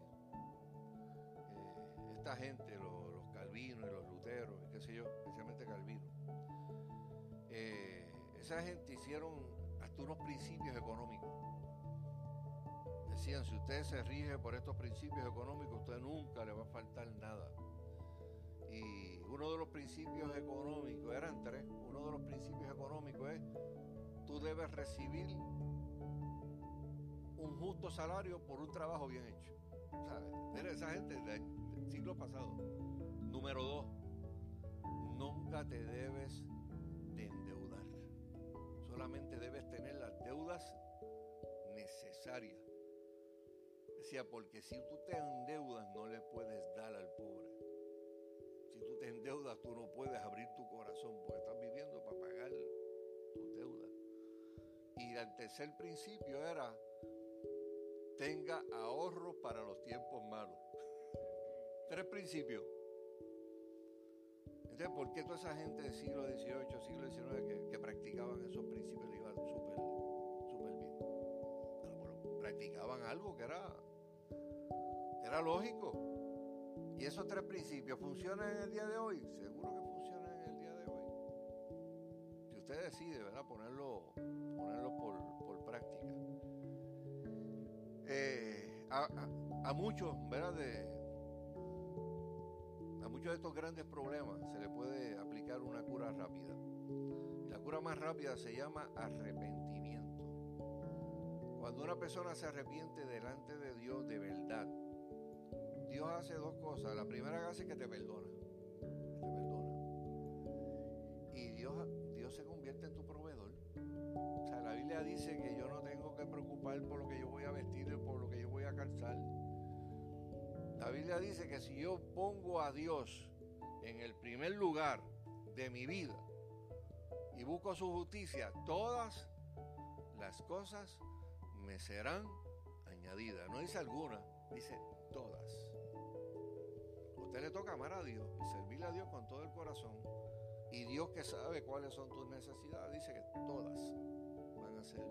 Speaker 1: esta gente, los, calvinos y los luteros, y qué sé yo, especialmente calvinos, eh, esa gente hicieron hasta unos principios económicos. Decían, si usted se rige por estos principios económicos, usted nunca le va a faltar nada. Y uno de los principios económicos, eran tres, uno de los principios económicos es, tú debes recibir un justo salario por un trabajo bien hecho. ¿Sabes? Mira, esa gente siglo pasado. Número dos, nunca te debes de endeudar. Solamente debes tener las deudas necesarias. Decía, porque si tú te endeudas no le puedes dar al pobre. Si tú te endeudas tú no puedes abrir tu corazón porque estás viviendo para pagar tus deudas. Y el tercer principio era, tenga ahorro para los tiempos malos. Tres principios. Entonces, ¿por qué toda esa gente del siglo XVIII, siglo XIX que, practicaban esos principios le iban súper súper bien? Practicaban algo que era, era lógico. Y esos tres principios funcionan en el día de hoy. Seguro que funcionan en el día de hoy. Si usted decide, ¿verdad? Ponerlo, ponerlo por, por práctica. Eh, a, a, a, muchos, ¿verdad? De, de estos grandes problemas se le puede aplicar una cura rápida. La cura más rápida se llama arrepentimiento. Cuando una persona se arrepiente delante de Dios de verdad, Dios hace dos cosas. La primera que hace es que te perdona. Te perdona. Y Dios, Dios se convierte en tu proveedor. O sea, la Biblia dice que yo no tengo que preocupar por lo que yo voy a vestir, por lo que yo voy a calzar. La Biblia dice que si yo pongo a Dios en el primer lugar de mi vida y busco su justicia, todas las cosas me serán añadidas. No dice alguna, dice todas. A usted le toca amar a Dios y servirle a Dios con todo el corazón. Y Dios que sabe cuáles son tus necesidades, dice que todas van a ser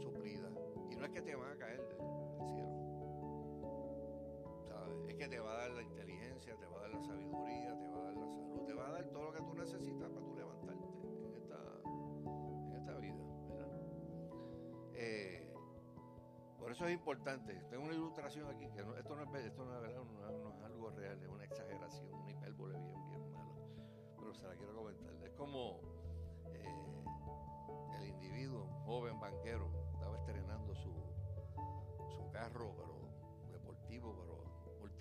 Speaker 1: suplidas. Y no es que te van a caer del, cielo. Es que te va a dar la inteligencia, te va a dar la sabiduría, te va a dar la salud, te va a dar todo lo que tú necesitas para tú levantarte en esta, en esta vida. ¿verdad? Eh, por eso es importante. Tengo una ilustración aquí, que esto no es, esto no es, verdad, no, es algo real, es una exageración, una hipérbole bien, bien mala. Pero se la quiero comentar. Es como eh, el individuo, joven banquero, estaba estrenando su, su carro, pero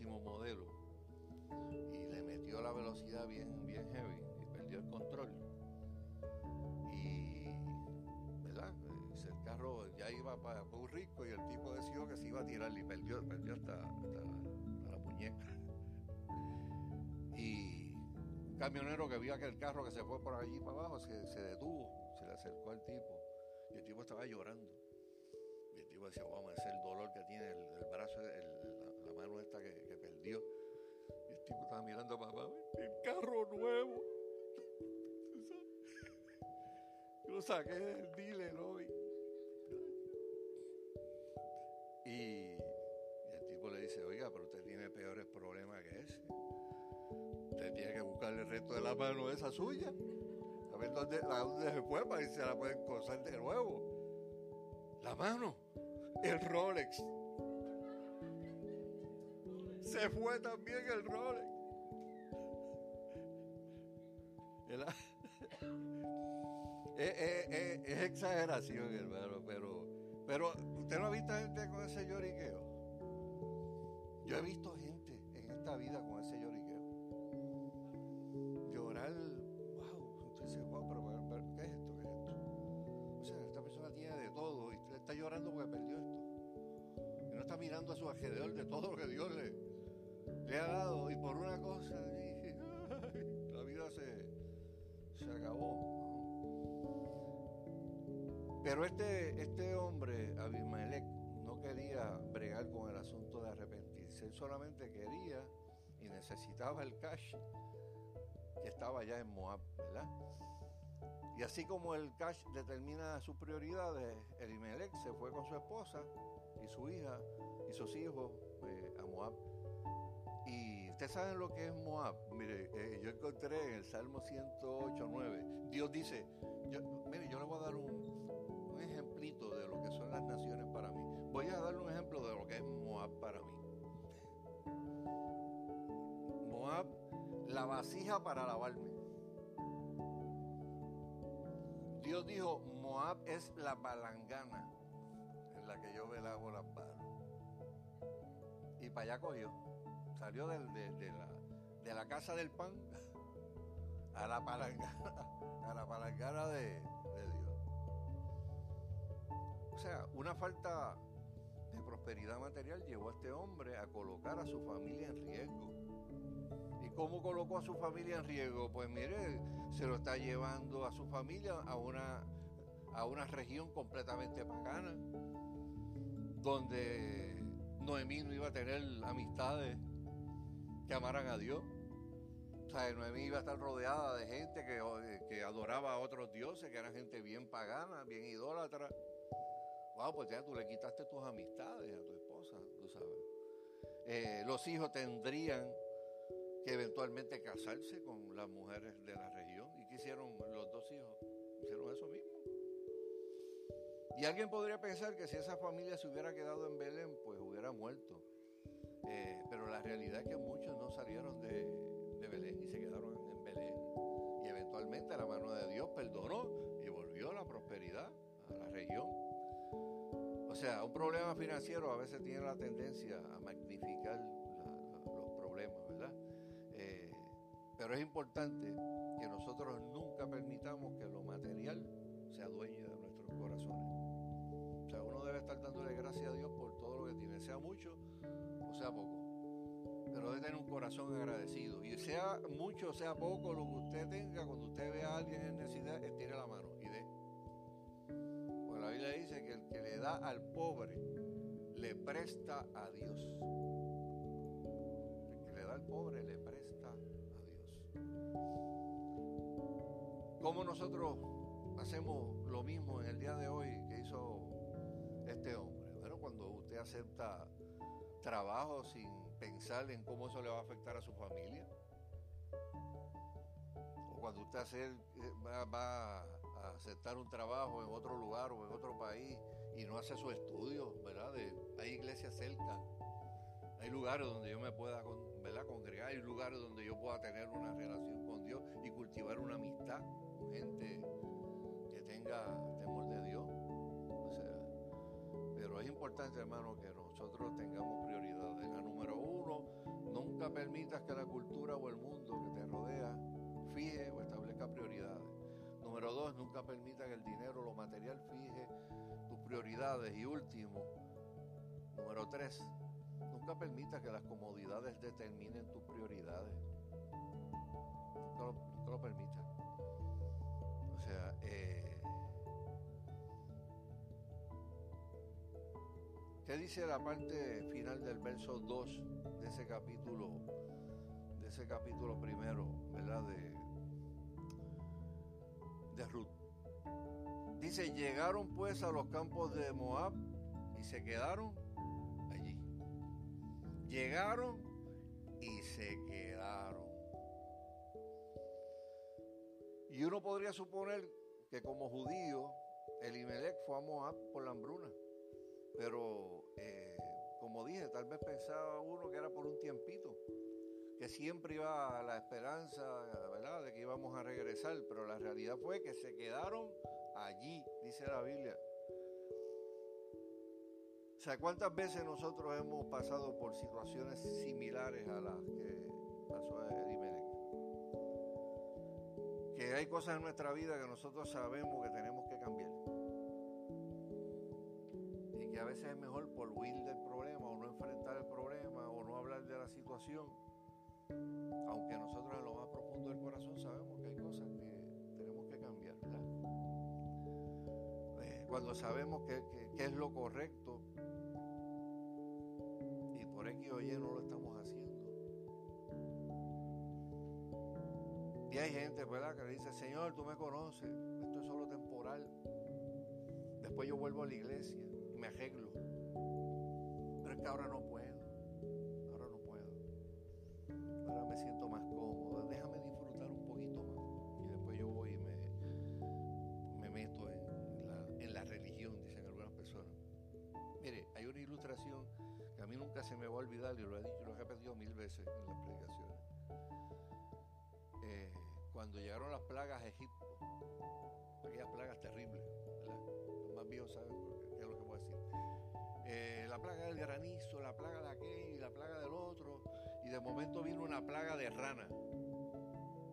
Speaker 1: modelo y le metió la velocidad bien, bien heavy y perdió el control. Y, ¿verdad? El carro ya iba para un rico y el tipo decidió que se iba a tirar y perdió, perdió hasta, la muñeca. [LAUGHS] Y un camionero que vio aquel carro que se fue por allí para abajo se, se detuvo, se le acercó al tipo y el tipo estaba llorando. Y el tipo decía, vamos, ese es el dolor que tiene el, brazo, la, mano esta que, Y el tipo estaba mirando para papá, el carro nuevo. [LAUGHS] Yo lo saqué del dealer hoy. Y, el tipo le dice, oiga, pero usted tiene peores problemas que ese. Usted tiene que buscarle el resto de la mano esa suya. A ver dónde, dónde se fue para que se la pueden coser de nuevo. La mano, el Rolex. Se fue también el Rolex. [LAUGHS] es, exageración, hermano, pero, pero usted no ha visto gente con ese lloriqueo. Yo he visto gente en esta vida con ese lloriqueo. Llorar, wow, usted dice, wow, pero, ¿qué es esto? ¿Qué es esto? O sea, esta persona tiene de todo y está llorando porque perdió esto. Y no está mirando a su alrededor de todo lo que Dios le, le ha dado. Y por una cosa, la vida se, se acabó. Pero este, este hombre, Abimelech, no quería bregar con el asunto de arrepentirse. Él solamente quería y necesitaba el cash que estaba allá en Moab, ¿verdad? Y así como el cash determina sus prioridades, Elimelech se fue con su esposa y su hija y sus hijos eh, a Moab. Ustedes saben lo que es Moab. Mire, eh, yo encontré en el Salmo 108, 9, Dios dice, mire, yo le voy a dar un, de lo que son las naciones para mí. Voy a darle un ejemplo de lo que es Moab para mí. Moab, la vasija para lavarme. Dios dijo, Moab es la palangana en la que yo me lavo las manos. Y para allá cogió. Salió de, la, de la casa del pan a la palangana, a la palangana de, o sea, una falta de prosperidad material llevó a este hombre a colocar a su familia en riesgo. ¿Y cómo colocó a su familia en riesgo? Pues mire, se lo está llevando a su familia a una, a una región completamente pagana, donde Noemí no iba a tener amistades que amaran a Dios. O sea, Noemí iba a estar rodeada de gente que, que adoraba a otros dioses, que eran gente bien pagana, bien idólatra. Wow, pues ya tú le quitaste tus amistades a tu esposa, tú sabes. Eh, los hijos tendrían que eventualmente casarse con las mujeres de la región. ¿Y qué hicieron los dos hijos? Hicieron eso mismo. Y alguien podría pensar que si esa familia se hubiera quedado en Belén, pues hubiera muerto. Eh, pero la realidad es que muchos no salieron de, Belén y se quedaron en Belén. Y eventualmente la mano de Dios perdonó y volvió la prosperidad a la región. O sea, un problema financiero a veces tiene la tendencia a magnificar los problemas, ¿verdad? Eh, pero es importante que nosotros nunca permitamos que lo material sea dueño de nuestros corazones. O sea, uno debe estar dándole gracias a Dios por todo lo que tiene, sea mucho o sea poco. Pero debe tener un corazón agradecido. Y sea mucho sea poco lo que usted tenga, cuando usted ve a alguien en necesidad, estire la mano y dé la Biblia dice que el que le da al pobre le presta a Dios. El que le da al pobre le presta a Dios. ¿Cómo nosotros hacemos lo mismo en el día de hoy que hizo este hombre? Bueno, cuando usted acepta trabajo sin pensar en cómo eso le va a afectar a su familia. O cuando usted hace, va, va aceptar un trabajo en otro lugar o en otro país y no hace su estudio, ¿verdad? hay iglesias cerca, hay lugares donde yo me pueda ¿verdad? congregar, hay lugares donde yo pueda tener una relación con Dios y cultivar una amistad con gente que tenga temor de Dios. Pero es importante, hermano, que nosotros tengamos prioridades. La número uno, no Nunca permitas que la cultura o el mundo que te rodea fije o establezca prioridades. Número dos, nunca permita que el dinero o lo material fije tus prioridades. Y último, número tres, nunca permita que las comodidades determinen tus prioridades. Nunca lo, nunca permita. O sea, eh, ¿qué dice la parte final del verso 2 de ese capítulo, de ese capítulo primero, ¿verdad? De, de Ruth. Dice, llegaron pues a los campos de Moab y se quedaron allí. Llegaron y se quedaron. Y uno podría suponer que como judío, Elimelech fue a Moab por la hambruna. Pero, eh, como dije, tal vez pensaba uno que era por un tiempito que siempre iba a la esperanza, ¿verdad?, de que íbamos a regresar, pero la realidad fue que se quedaron allí, dice la Biblia. O sea, ¿cuántas veces nosotros hemos pasado por situaciones similares a las que pasó Elimelech? Que hay cosas en nuestra vida que nosotros sabemos que tenemos que cambiar. Y que a veces es mejor por huir del problema o no enfrentar el problema o no hablar de la situación aunque nosotros en lo más profundo del corazón sabemos que hay cosas que tenemos que cambiar, ¿verdad? Eh, cuando sabemos que, es lo correcto y por X o Y no lo estamos haciendo. Y hay gente, ¿verdad?, que dice, Señor, tú me conoces, esto es solo temporal. Después yo vuelvo a la iglesia me arreglo. Pero es que ahora no puedo. siento más cómodo, déjame disfrutar un poquito más. Y después yo voy y me, me meto en la, en la religión, dicen algunas personas. Mire, hay una ilustración que a mí nunca se me va a olvidar y lo he dicho, lo he repetido mil veces en las predicaciones. Eh, cuando llegaron las plagas a Egipto, aquellas plagas terribles, la plaga del granizo, la plaga de aquel y la plaga del otro, y de momento vino una plaga de rana.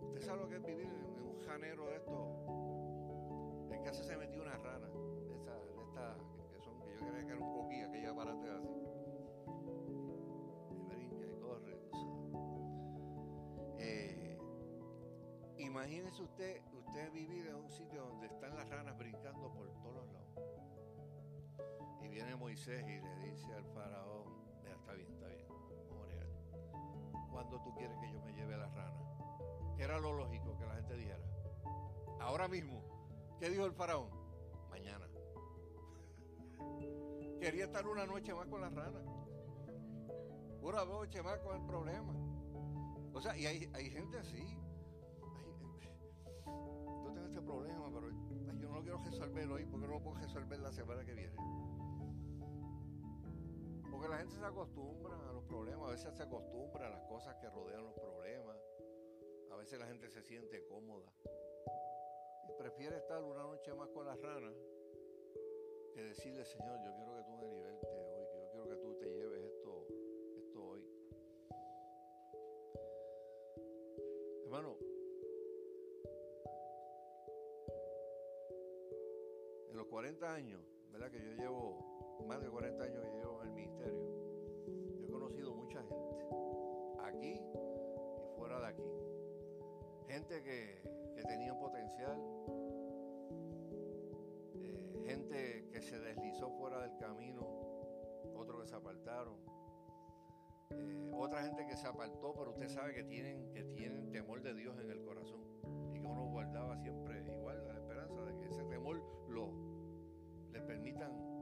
Speaker 1: ¿Usted sabe lo que es vivir en, un janero de esto? En casa se metió una rana, de estas, esta, que son, que yo creía que era un coquilla, que ella parate así. Brinca y corre. Eh, imagínese usted, usted vivir en un sitio donde están las ranas brincando por todos lados. Y viene Moisés y le dice al faraón, está bien, está bien, cuando tú quieres que yo me lleve a la rana? Que era lo lógico que la gente dijera. Ahora mismo, ¿qué dijo el faraón? Mañana. [LAUGHS] Quería estar una noche más con la rana. Una noche más con el problema. O sea, y hay, gente así. yo tengo este problema, pero yo no lo quiero resolver hoy porque no lo puedo resolver la semana que viene. Porque la gente se acostumbra a los problemas, a veces se acostumbra a las cosas que rodean los problemas, a veces la gente se siente cómoda y prefiere estar una noche más con las ranas que decirle, Señor, yo quiero que tú me libertes hoy, yo quiero que tú te lleves esto, esto hoy. Hermano, en los 40 años, ¿verdad? Que yo llevo más de 40 años que llevo en el ministerio. He conocido mucha gente, aquí y fuera de aquí. Gente que, tenía un potencial, eh, gente que se deslizó fuera del camino, otros que se apartaron. Eh, otra gente que se apartó, pero usted sabe que tienen, que tienen temor de Dios en el corazón y que uno guardaba siempre igual la esperanza de que ese temor lo, le permitan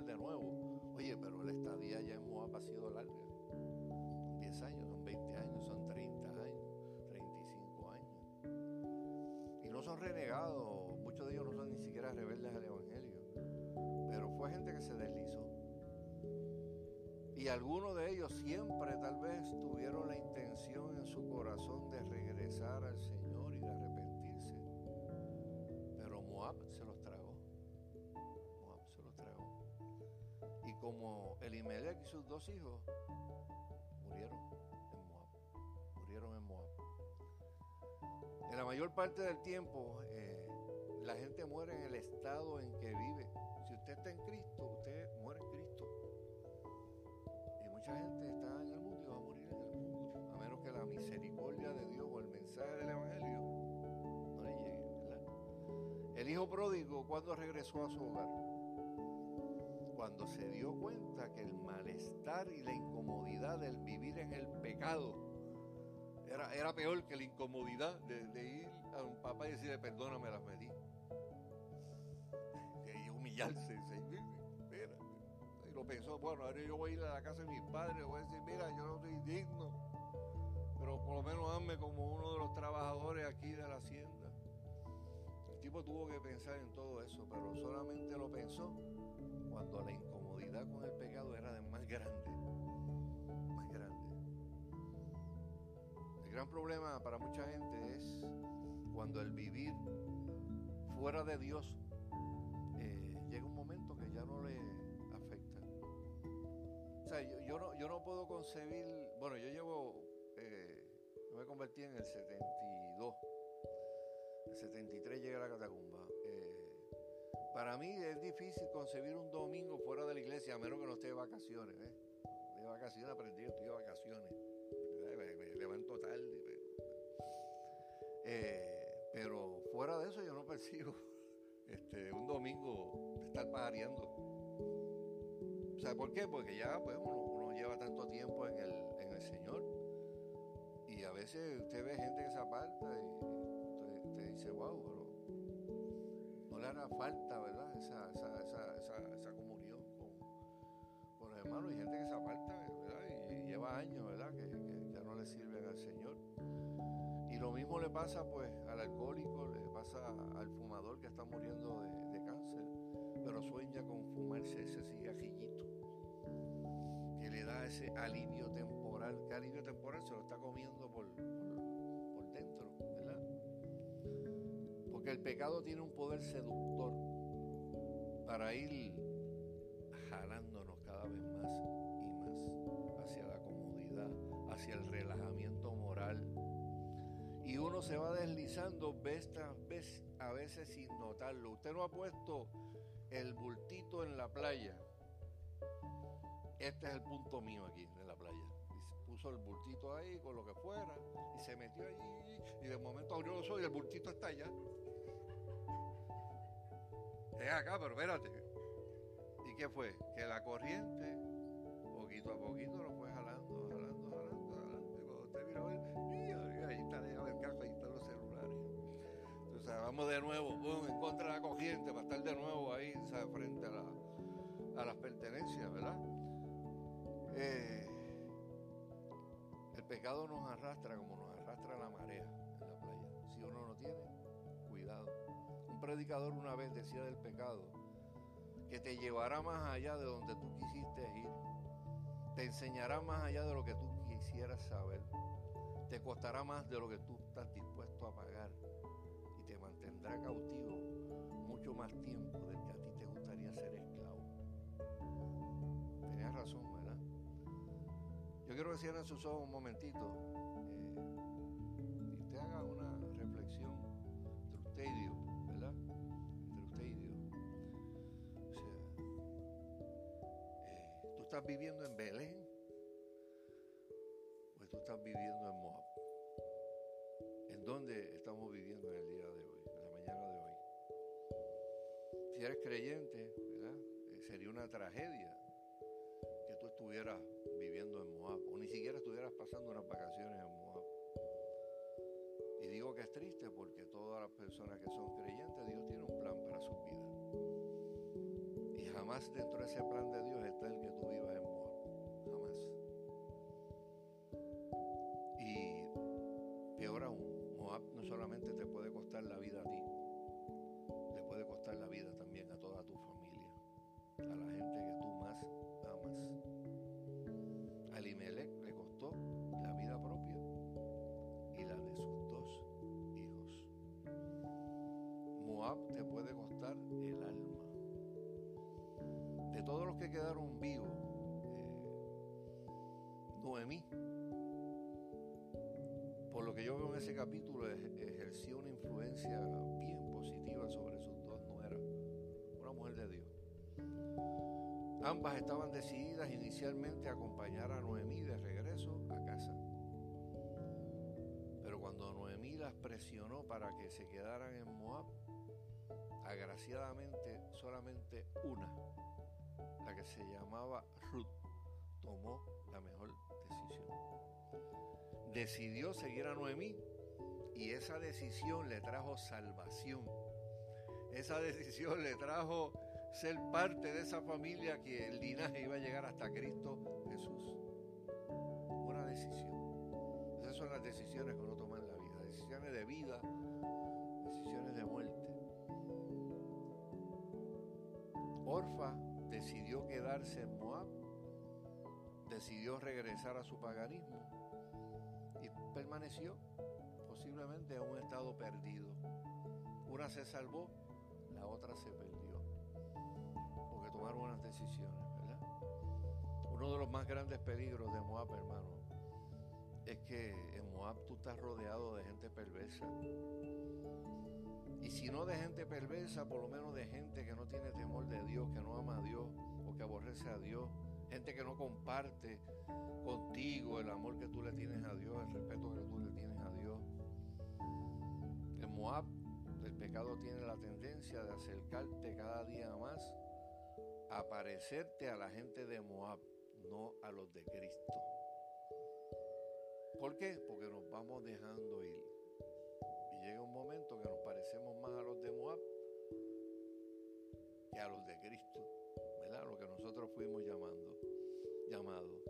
Speaker 1: de nuevo. Oye, pero la estadía ya en Moab ha sido larga. Son 10 años, son 20 años, son 30 años, 35 años. Y no son renegados, muchos de ellos no son ni siquiera rebeldes al Evangelio. Pero fue gente que se deslizó. Y algunos de ellos siempre tal vez tuvieron la intención en su corazón de regresar al Señor como Elimelech y sus dos hijos murieron en Moab. Murieron en Moab. En la mayor parte del tiempo, eh, la gente muere en el estado en que vive. Si usted está en Cristo, usted muere en Cristo. Y mucha gente está en el mundo y va a morir en el mundo, a menos que la misericordia de Dios o el mensaje del Evangelio no le llegue. El hijo pródigo, cuando regresó a su hogar? Cuando se dio cuenta que el malestar y la incomodidad del vivir en el pecado era, era peor que la incomodidad de, ir a un papá y decirle, perdóname, las metí humillarse. Y lo pensó, bueno, ahora yo voy a ir a la casa de mis padres, voy a decir, mira, yo no soy digno, pero por lo menos hazme como uno de los trabajadores aquí de la hacienda. El tipo tuvo que pensar en todo eso, pero solamente lo pensó cuando la incomodidad con el pecado era de más grande. Más grande. El gran problema para mucha gente es cuando el vivir fuera de Dios yo, no, yo no puedo concebir, bueno, yo llevo, eh, yo me convertí en el 72, el 73 llegué a la catacumba. Eh, para mí es difícil concebir un domingo fuera de la iglesia, a menos que no esté de vacaciones. ¿eh? De vacaciones aprendí, estoy de vacaciones. Me, levanto tarde. Pero, fuera de eso yo no [LAUGHS] percibo este, un domingo estar pajareando. ¿Sabe por qué? Porque ya pues uno, lleva tanto tiempo en el, en el Señor y a veces usted ve gente que se aparta y usted, dice, wow, pero no le hará falta, ¿verdad? Esa, esa, esa, esa, comunión con, los hermanos y gente que se aparta, ¿verdad? Y, lleva años, ¿verdad? Que, ya no le sirven al Señor. Y lo mismo le pasa pues al alcohólico, le pasa al fumador que está muriendo de, cáncer, pero sueña con fumarse ese cigajillito ese alivio temporal. ¿Qué alivio temporal? Se lo está comiendo por, por, dentro, ¿verdad? Porque el pecado tiene un poder seductor para ir jalándonos cada vez más y más hacia la comodidad, hacia el relajamiento moral. Y uno se va deslizando a veces sin notarlo. Usted no ha puesto el bultito en la playa este es el punto mío aquí en la playa. El bultito ahí con lo que fuera y se metió allí y de momento abrió los ojos y el bultito está allá. Es acá, pero espérate. ¿Y qué fue? Que la corriente, poquito a poquito, lo fue jalando, jalando, jalando, jalando. Y cuando usted mira, ahí está, el cajo, ahí están los celulares. Entonces vamos de nuevo, en contra de la corriente, para estar de nuevo ahí, frente a, a las pertenencias, ¿verdad? Eh, pecado nos arrastra como nos arrastra la marea en la playa. Si uno no tiene, cuidado. Un predicador una vez decía del pecado que te llevará más allá de donde tú quisiste ir. Te enseñará más allá de lo que tú quisieras saber. Te costará más de lo que tú estás dispuesto a pagar. Y te mantendrá cautivo mucho más tiempo yo quiero que cierren sus ojos un momentito eh, y usted haga una reflexión entre usted y Dios, ¿verdad? Entre usted y Dios. O sea, eh, tú estás viviendo en Belén o tú estás viviendo en Moab. ¿En dónde estamos viviendo en el día de hoy, en la mañana de hoy? Si eres creyente, ¿verdad? Eh, sería una tragedia estuvieras viviendo en Moab o ni siquiera estuvieras pasando unas vacaciones en Moab. Y digo que es triste porque todas las personas que son creyentes, Dios tiene un plan para su vida. Y jamás dentro de ese plan de Dios está el que tú vivas en Moab. Jamás. Y peor aún, Moab no solamente te puede costar la vida a ti, quedaron vivos, eh, Noemí por lo que yo veo en ese capítulo, ejerció una influencia bien positiva sobre sus dos nueras, una mujer de Dios. Ambas estaban decididas inicialmente a acompañar a Noemí de regreso a casa. Pero cuando Noemí las presionó para que se quedaran en Moab, agraciadamente solamente una, que se llamaba Ruth, tomó la mejor decisión. Decidió seguir a Noemí y esa decisión le trajo salvación. Esa decisión le trajo ser parte de esa familia que el linaje iba a llegar hasta Cristo Jesús. Una decisión. Esas son las decisiones que uno toma en la vida. Decisiones de vida, decisiones de muerte. Orfa decidió quedarse en Moab, decidió regresar a su paganismo y permaneció posiblemente en un estado perdido. Una se salvó, la otra se perdió, porque tomaron unas decisiones, ¿verdad? Uno de los más grandes peligros de Moab, hermano, es que en Moab tú estás rodeado de gente perversa. Y si no de gente perversa, por lo menos de gente que no tiene temor de Dios, que no ama a Dios o que aborrece a Dios. Gente que no comparte contigo el amor que tú le tienes a Dios, el respeto que tú le tienes a Dios. En Moab, el pecado tiene la tendencia de acercarte cada día más a parecerte a la gente de Moab, no a los de Cristo. ¿Por qué? Porque nos vamos dejando ir llega un momento que nos parecemos más a los de Moab que a los de Cristo, ¿verdad? Lo que nosotros fuimos llamando, llamados.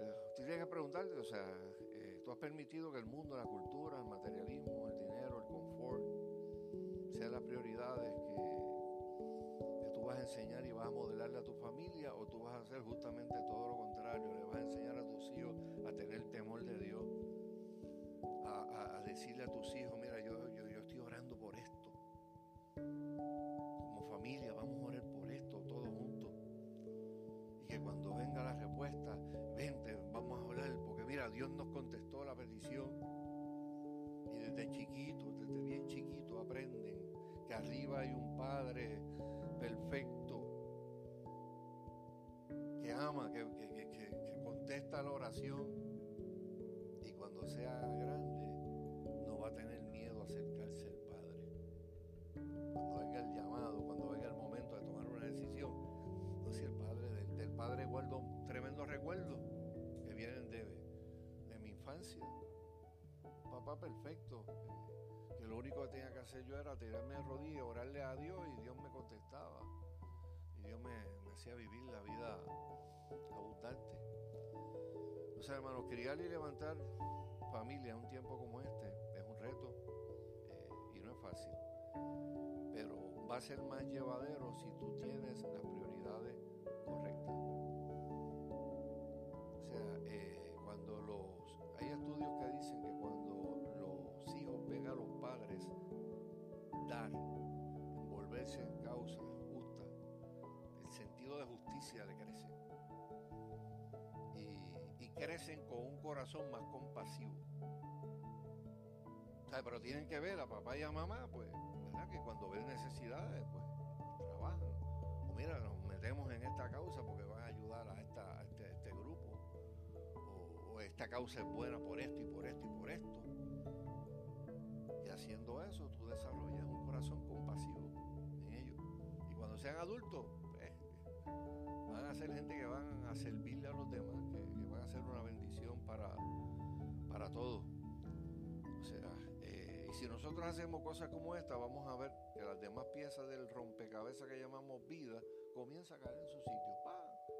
Speaker 1: Eh, tienes que preguntarte, o sea, eh, tú has permitido que el mundo, la cultura, el materialismo, el dinero, el confort, sean las prioridades que tú vas a enseñar y vas a modelarle a tu familia, o tú vas a hacer justamente todo lo contrario, le vas a enseñar a tus hijos decirle a tus hijos, mira, yo, yo, yo estoy orando por esto. Como familia, vamos a orar por esto todos juntos. Y que cuando venga la respuesta, vente, vamos a hablar, porque mira, Dios nos contestó la petición. Y desde chiquito, desde bien chiquito, aprenden que arriba hay un Padre perfecto, que ama, que, que, que contesta la oración. Y cuando sea grande, Perfecto, que lo único que tenía que hacer yo era tirarme de rodillas, orarle a Dios y Dios me contestaba. Y Dios me, hacía vivir la vida abundante. O sea, hermanos, criar y levantar familia en un tiempo como este reto eh, y no es fácil. Pero va a ser más llevadero si tú tienes las prioridades dar, envolverse en causas justas, el sentido de justicia le crece. Y, crecen con un corazón más compasivo pero tienen que ver a papá y a mamá, pues, ¿verdad? Que cuando ven necesidades, pues, trabajan. O mira, nos metemos en esta causa porque van a ayudar a, esta, este, este, grupo. O, esta causa es buena por esto y por esto y por esto. Y haciendo eso, tú desarrollas sean adultos, pues, van a ser gente que van a servirle a los demás, que, van a ser una bendición para, para todos. O sea, si nosotros hacemos cosas como esta, vamos a ver que las demás piezas del rompecabezas que llamamos vida comienzan a caer en su sitio.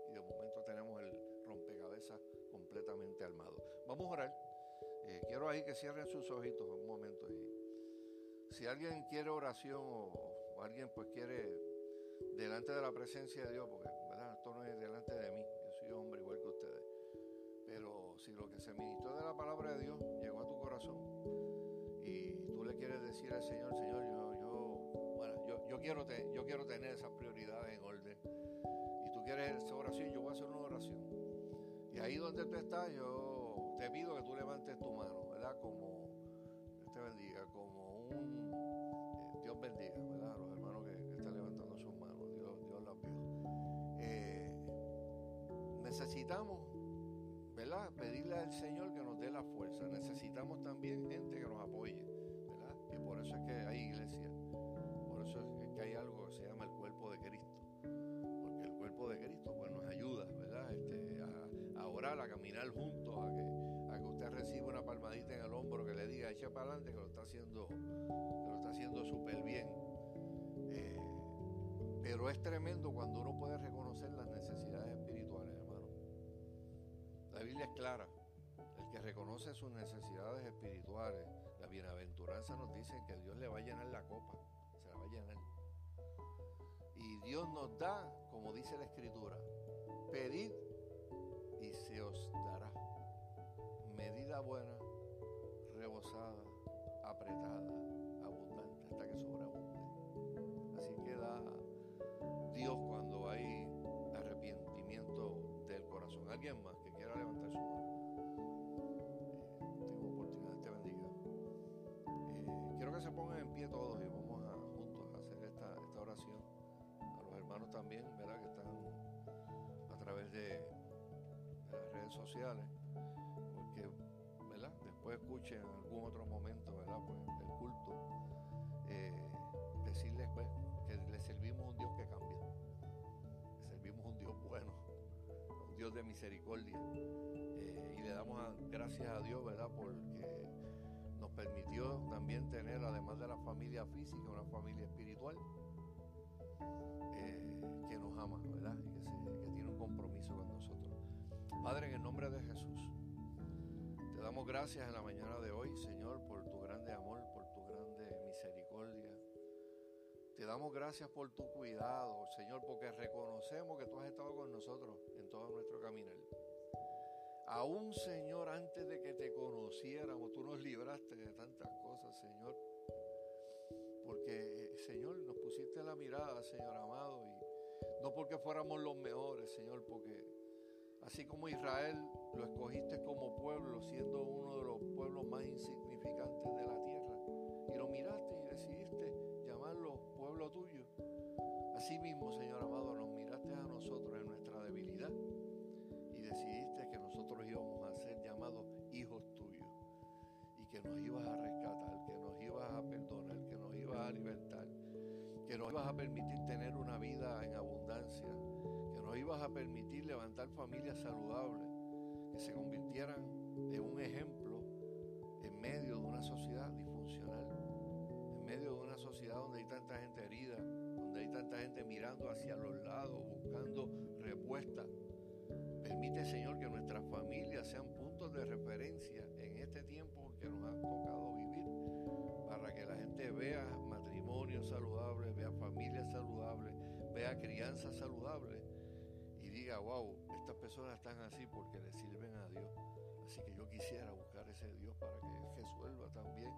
Speaker 1: Y de momento tenemos el rompecabezas completamente armado. Vamos a orar. Eh, quiero ahí que cierren sus ojitos un momento. Y si alguien quiere oración o, alguien pues quiere delante de la presencia de Dios, porque ¿verdad? esto no es delante de mí, yo soy hombre igual que ustedes. Pero si lo que se ministró de la palabra de Dios llegó a tu corazón, quieres decir al Señor, Señor, yo, yo, bueno, yo, yo, quiero yo quiero tener esas prioridades en orden. Y tú quieres esa oración, yo voy a hacer una oración. Y ahí donde tú estás, yo te pido que tú levantes tu mano, ¿verdad? Como, Dios te bendiga, como un, eh, Dios bendiga. Necesitamos, ¿verdad? Pedirle al Señor que nos dé la fuerza. Necesitamos también gente que nos apoye, ¿verdad? Y por eso es que hay iglesia, por eso es que hay algo que se llama el cuerpo de Cristo. Porque el cuerpo de Cristo pues nos ayuda, ¿verdad? Este, a, orar, a caminar juntos, a que, a que usted reciba una palmadita en el hombro que le diga, echa para adelante, que lo está haciendo, que lo está haciendo súper bien. Eh, pero es tremendo cuando uno puede reconocer las Biblia es clara. El que reconoce sus necesidades espirituales, la bienaventuranza nos dice que Dios le va a llenar la copa, se la va a llenar. Y Dios nos da, como dice la Escritura, pedid y se os dará. Medida buena, rebosada, apretada, abundante, hasta que sobreabunde. En algún otro momento, ¿verdad? Pues el culto. Eh, decirles, pues, que le servimos a un Dios que cambia. Servimos a un Dios bueno, un Dios de misericordia. Eh, y le damos gracias a Dios, ¿verdad? Porque nos permitió también tener, además de la familia física, una familia espiritual eh, que nos ama, ¿verdad? Y que, tiene un compromiso con nosotros. Padre, damos gracias en la mañana de hoy, Señor, por tu grande amor, por tu grande misericordia. Te damos gracias por tu cuidado, Señor, porque reconocemos que tú has estado con nosotros en todo nuestro caminar. Aún, Señor, antes de que te conociéramos, tú nos libraste de tantas cosas, Señor. Porque, Señor, nos pusiste la mirada, Señor amado, y no porque fuéramos los mejores, Señor, porque así como Israel lo escogiste como pueblo, siendo uno de los pueblos más insignificantes de la tierra, y lo miraste y decidiste llamarlo pueblo tuyo. Así mismo, Señor amado, nos miraste a nosotros en nuestra debilidad y decidiste que nosotros íbamos a ser llamados hijos tuyos y que nos ibas a rescatar, que nos ibas a perdonar, que nos ibas a libertar, que nos ibas a permitir tener una vida en abundancia, que nos ibas a permitir levantar familias saludables, que se convirtieran en un ejemplo en medio de una sociedad disfuncional, en medio de una sociedad donde hay tanta gente herida, donde hay tanta gente mirando hacia los lados, buscando respuesta. Permite, Señor, que nuestras familias sean puntos de referencia en este tiempo que nos ha tocado vivir, para que la gente vea matrimonios saludables, vea familias saludables, vea crianza saludable y diga, wow, estas personas están así porque le sirven a Así que yo quisiera buscar ese Dios para que resuelva también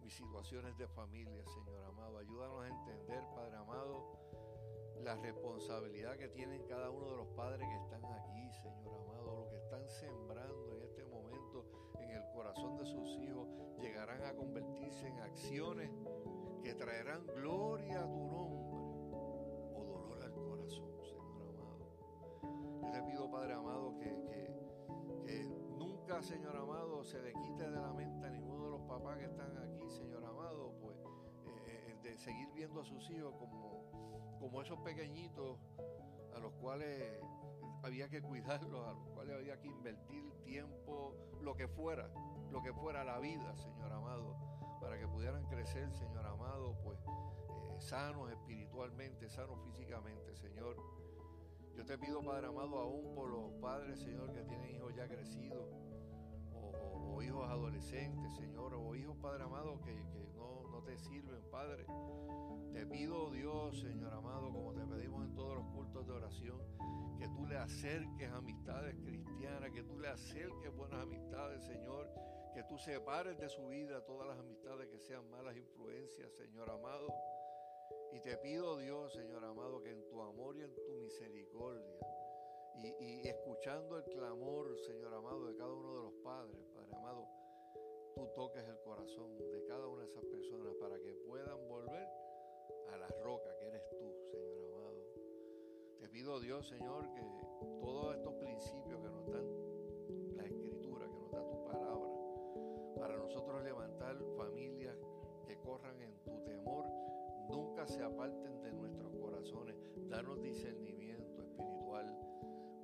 Speaker 1: mis situaciones de familia, Señor amado. Ayúdanos a entender, Padre amado, la responsabilidad que tienen cada uno de los padres que están aquí, Señor amado, lo que están sembrando en este momento en el corazón de sus hijos, llegarán a convertirse en acciones que traerán gloria a tu nombre o dolor al corazón, Señor amado. Yo te pido, Padre amado, que Señor amado, se le quite de la mente a ninguno de los papás que están aquí, Señor amado, pues eh, de seguir viendo a sus hijos como, como esos pequeñitos a los cuales había que cuidarlos, a los cuales había que invertir tiempo, lo que fuera, lo que fuera la vida, Señor amado, para que pudieran crecer, Señor amado, pues eh, sanos espiritualmente, sanos físicamente, Señor. Yo te pido, Padre amado, aún por los padres, Señor, que tienen hijos ya crecidos, o, hijos adolescentes, Señor, o hijos, Padre amado, que, que no, no te sirven, Padre. Te pido, Dios, Señor amado, como te pedimos en todos los cultos de oración, que tú le acerques amistades cristianas, que tú le acerques buenas amistades, Señor, que tú separes de su vida todas las amistades que sean malas influencias, Señor amado. Y te pido, Dios, Señor amado, que en tu amor y en tu misericordia, y, escuchando el clamor, Señor amado, de cada uno de los tú toques el corazón de cada una de esas personas para que puedan volver a la roca que eres tú, Señor amado. Te pido, Dios, Señor, que todos estos principios que nos dan la Escritura, que nos da tu palabra, para nosotros levantar familias que corran en tu temor, nunca se aparten de nuestros corazones. Danos discernimiento espiritual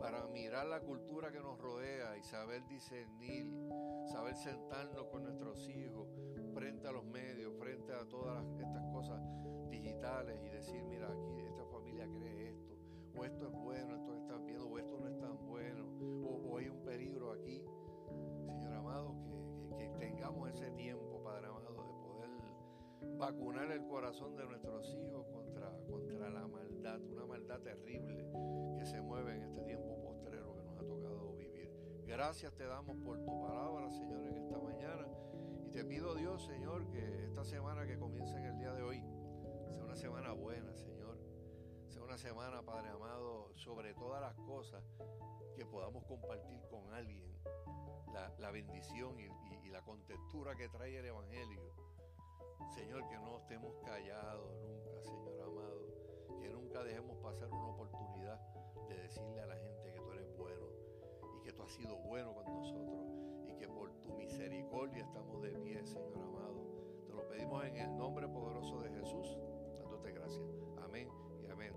Speaker 1: para mirar la cultura que nos rodea y saber discernir, saber sentarnos con nuestros hijos frente a los medios, frente a todas estas cosas digitales y decir, mira, aquí esta familia cree esto, o esto es bueno, esto está bien, o esto no es tan bueno, o, hay un peligro aquí. Señor amado, que, que tengamos ese tiempo, Padre amado, de poder vacunar el corazón de nuestros hijos contra, contra la maldad, una maldad terrible Gracias te damos por tu palabra, Señor, en esta mañana. Y te pido, Dios, Señor, que esta semana que comienza en el día de hoy sea una semana buena, Señor. Sea una semana, Padre amado, sobre todas las cosas que podamos compartir con alguien la, bendición y, y la contextura que trae el Evangelio. Señor, que no estemos callados nunca, Señor amado. Que nunca dejemos pasar una oportunidad de decirle a la gente has sido bueno con nosotros y que por tu misericordia estamos de pie, Señor amado. Te lo pedimos en el nombre poderoso de Jesús, dándote gracias. Amén y amén.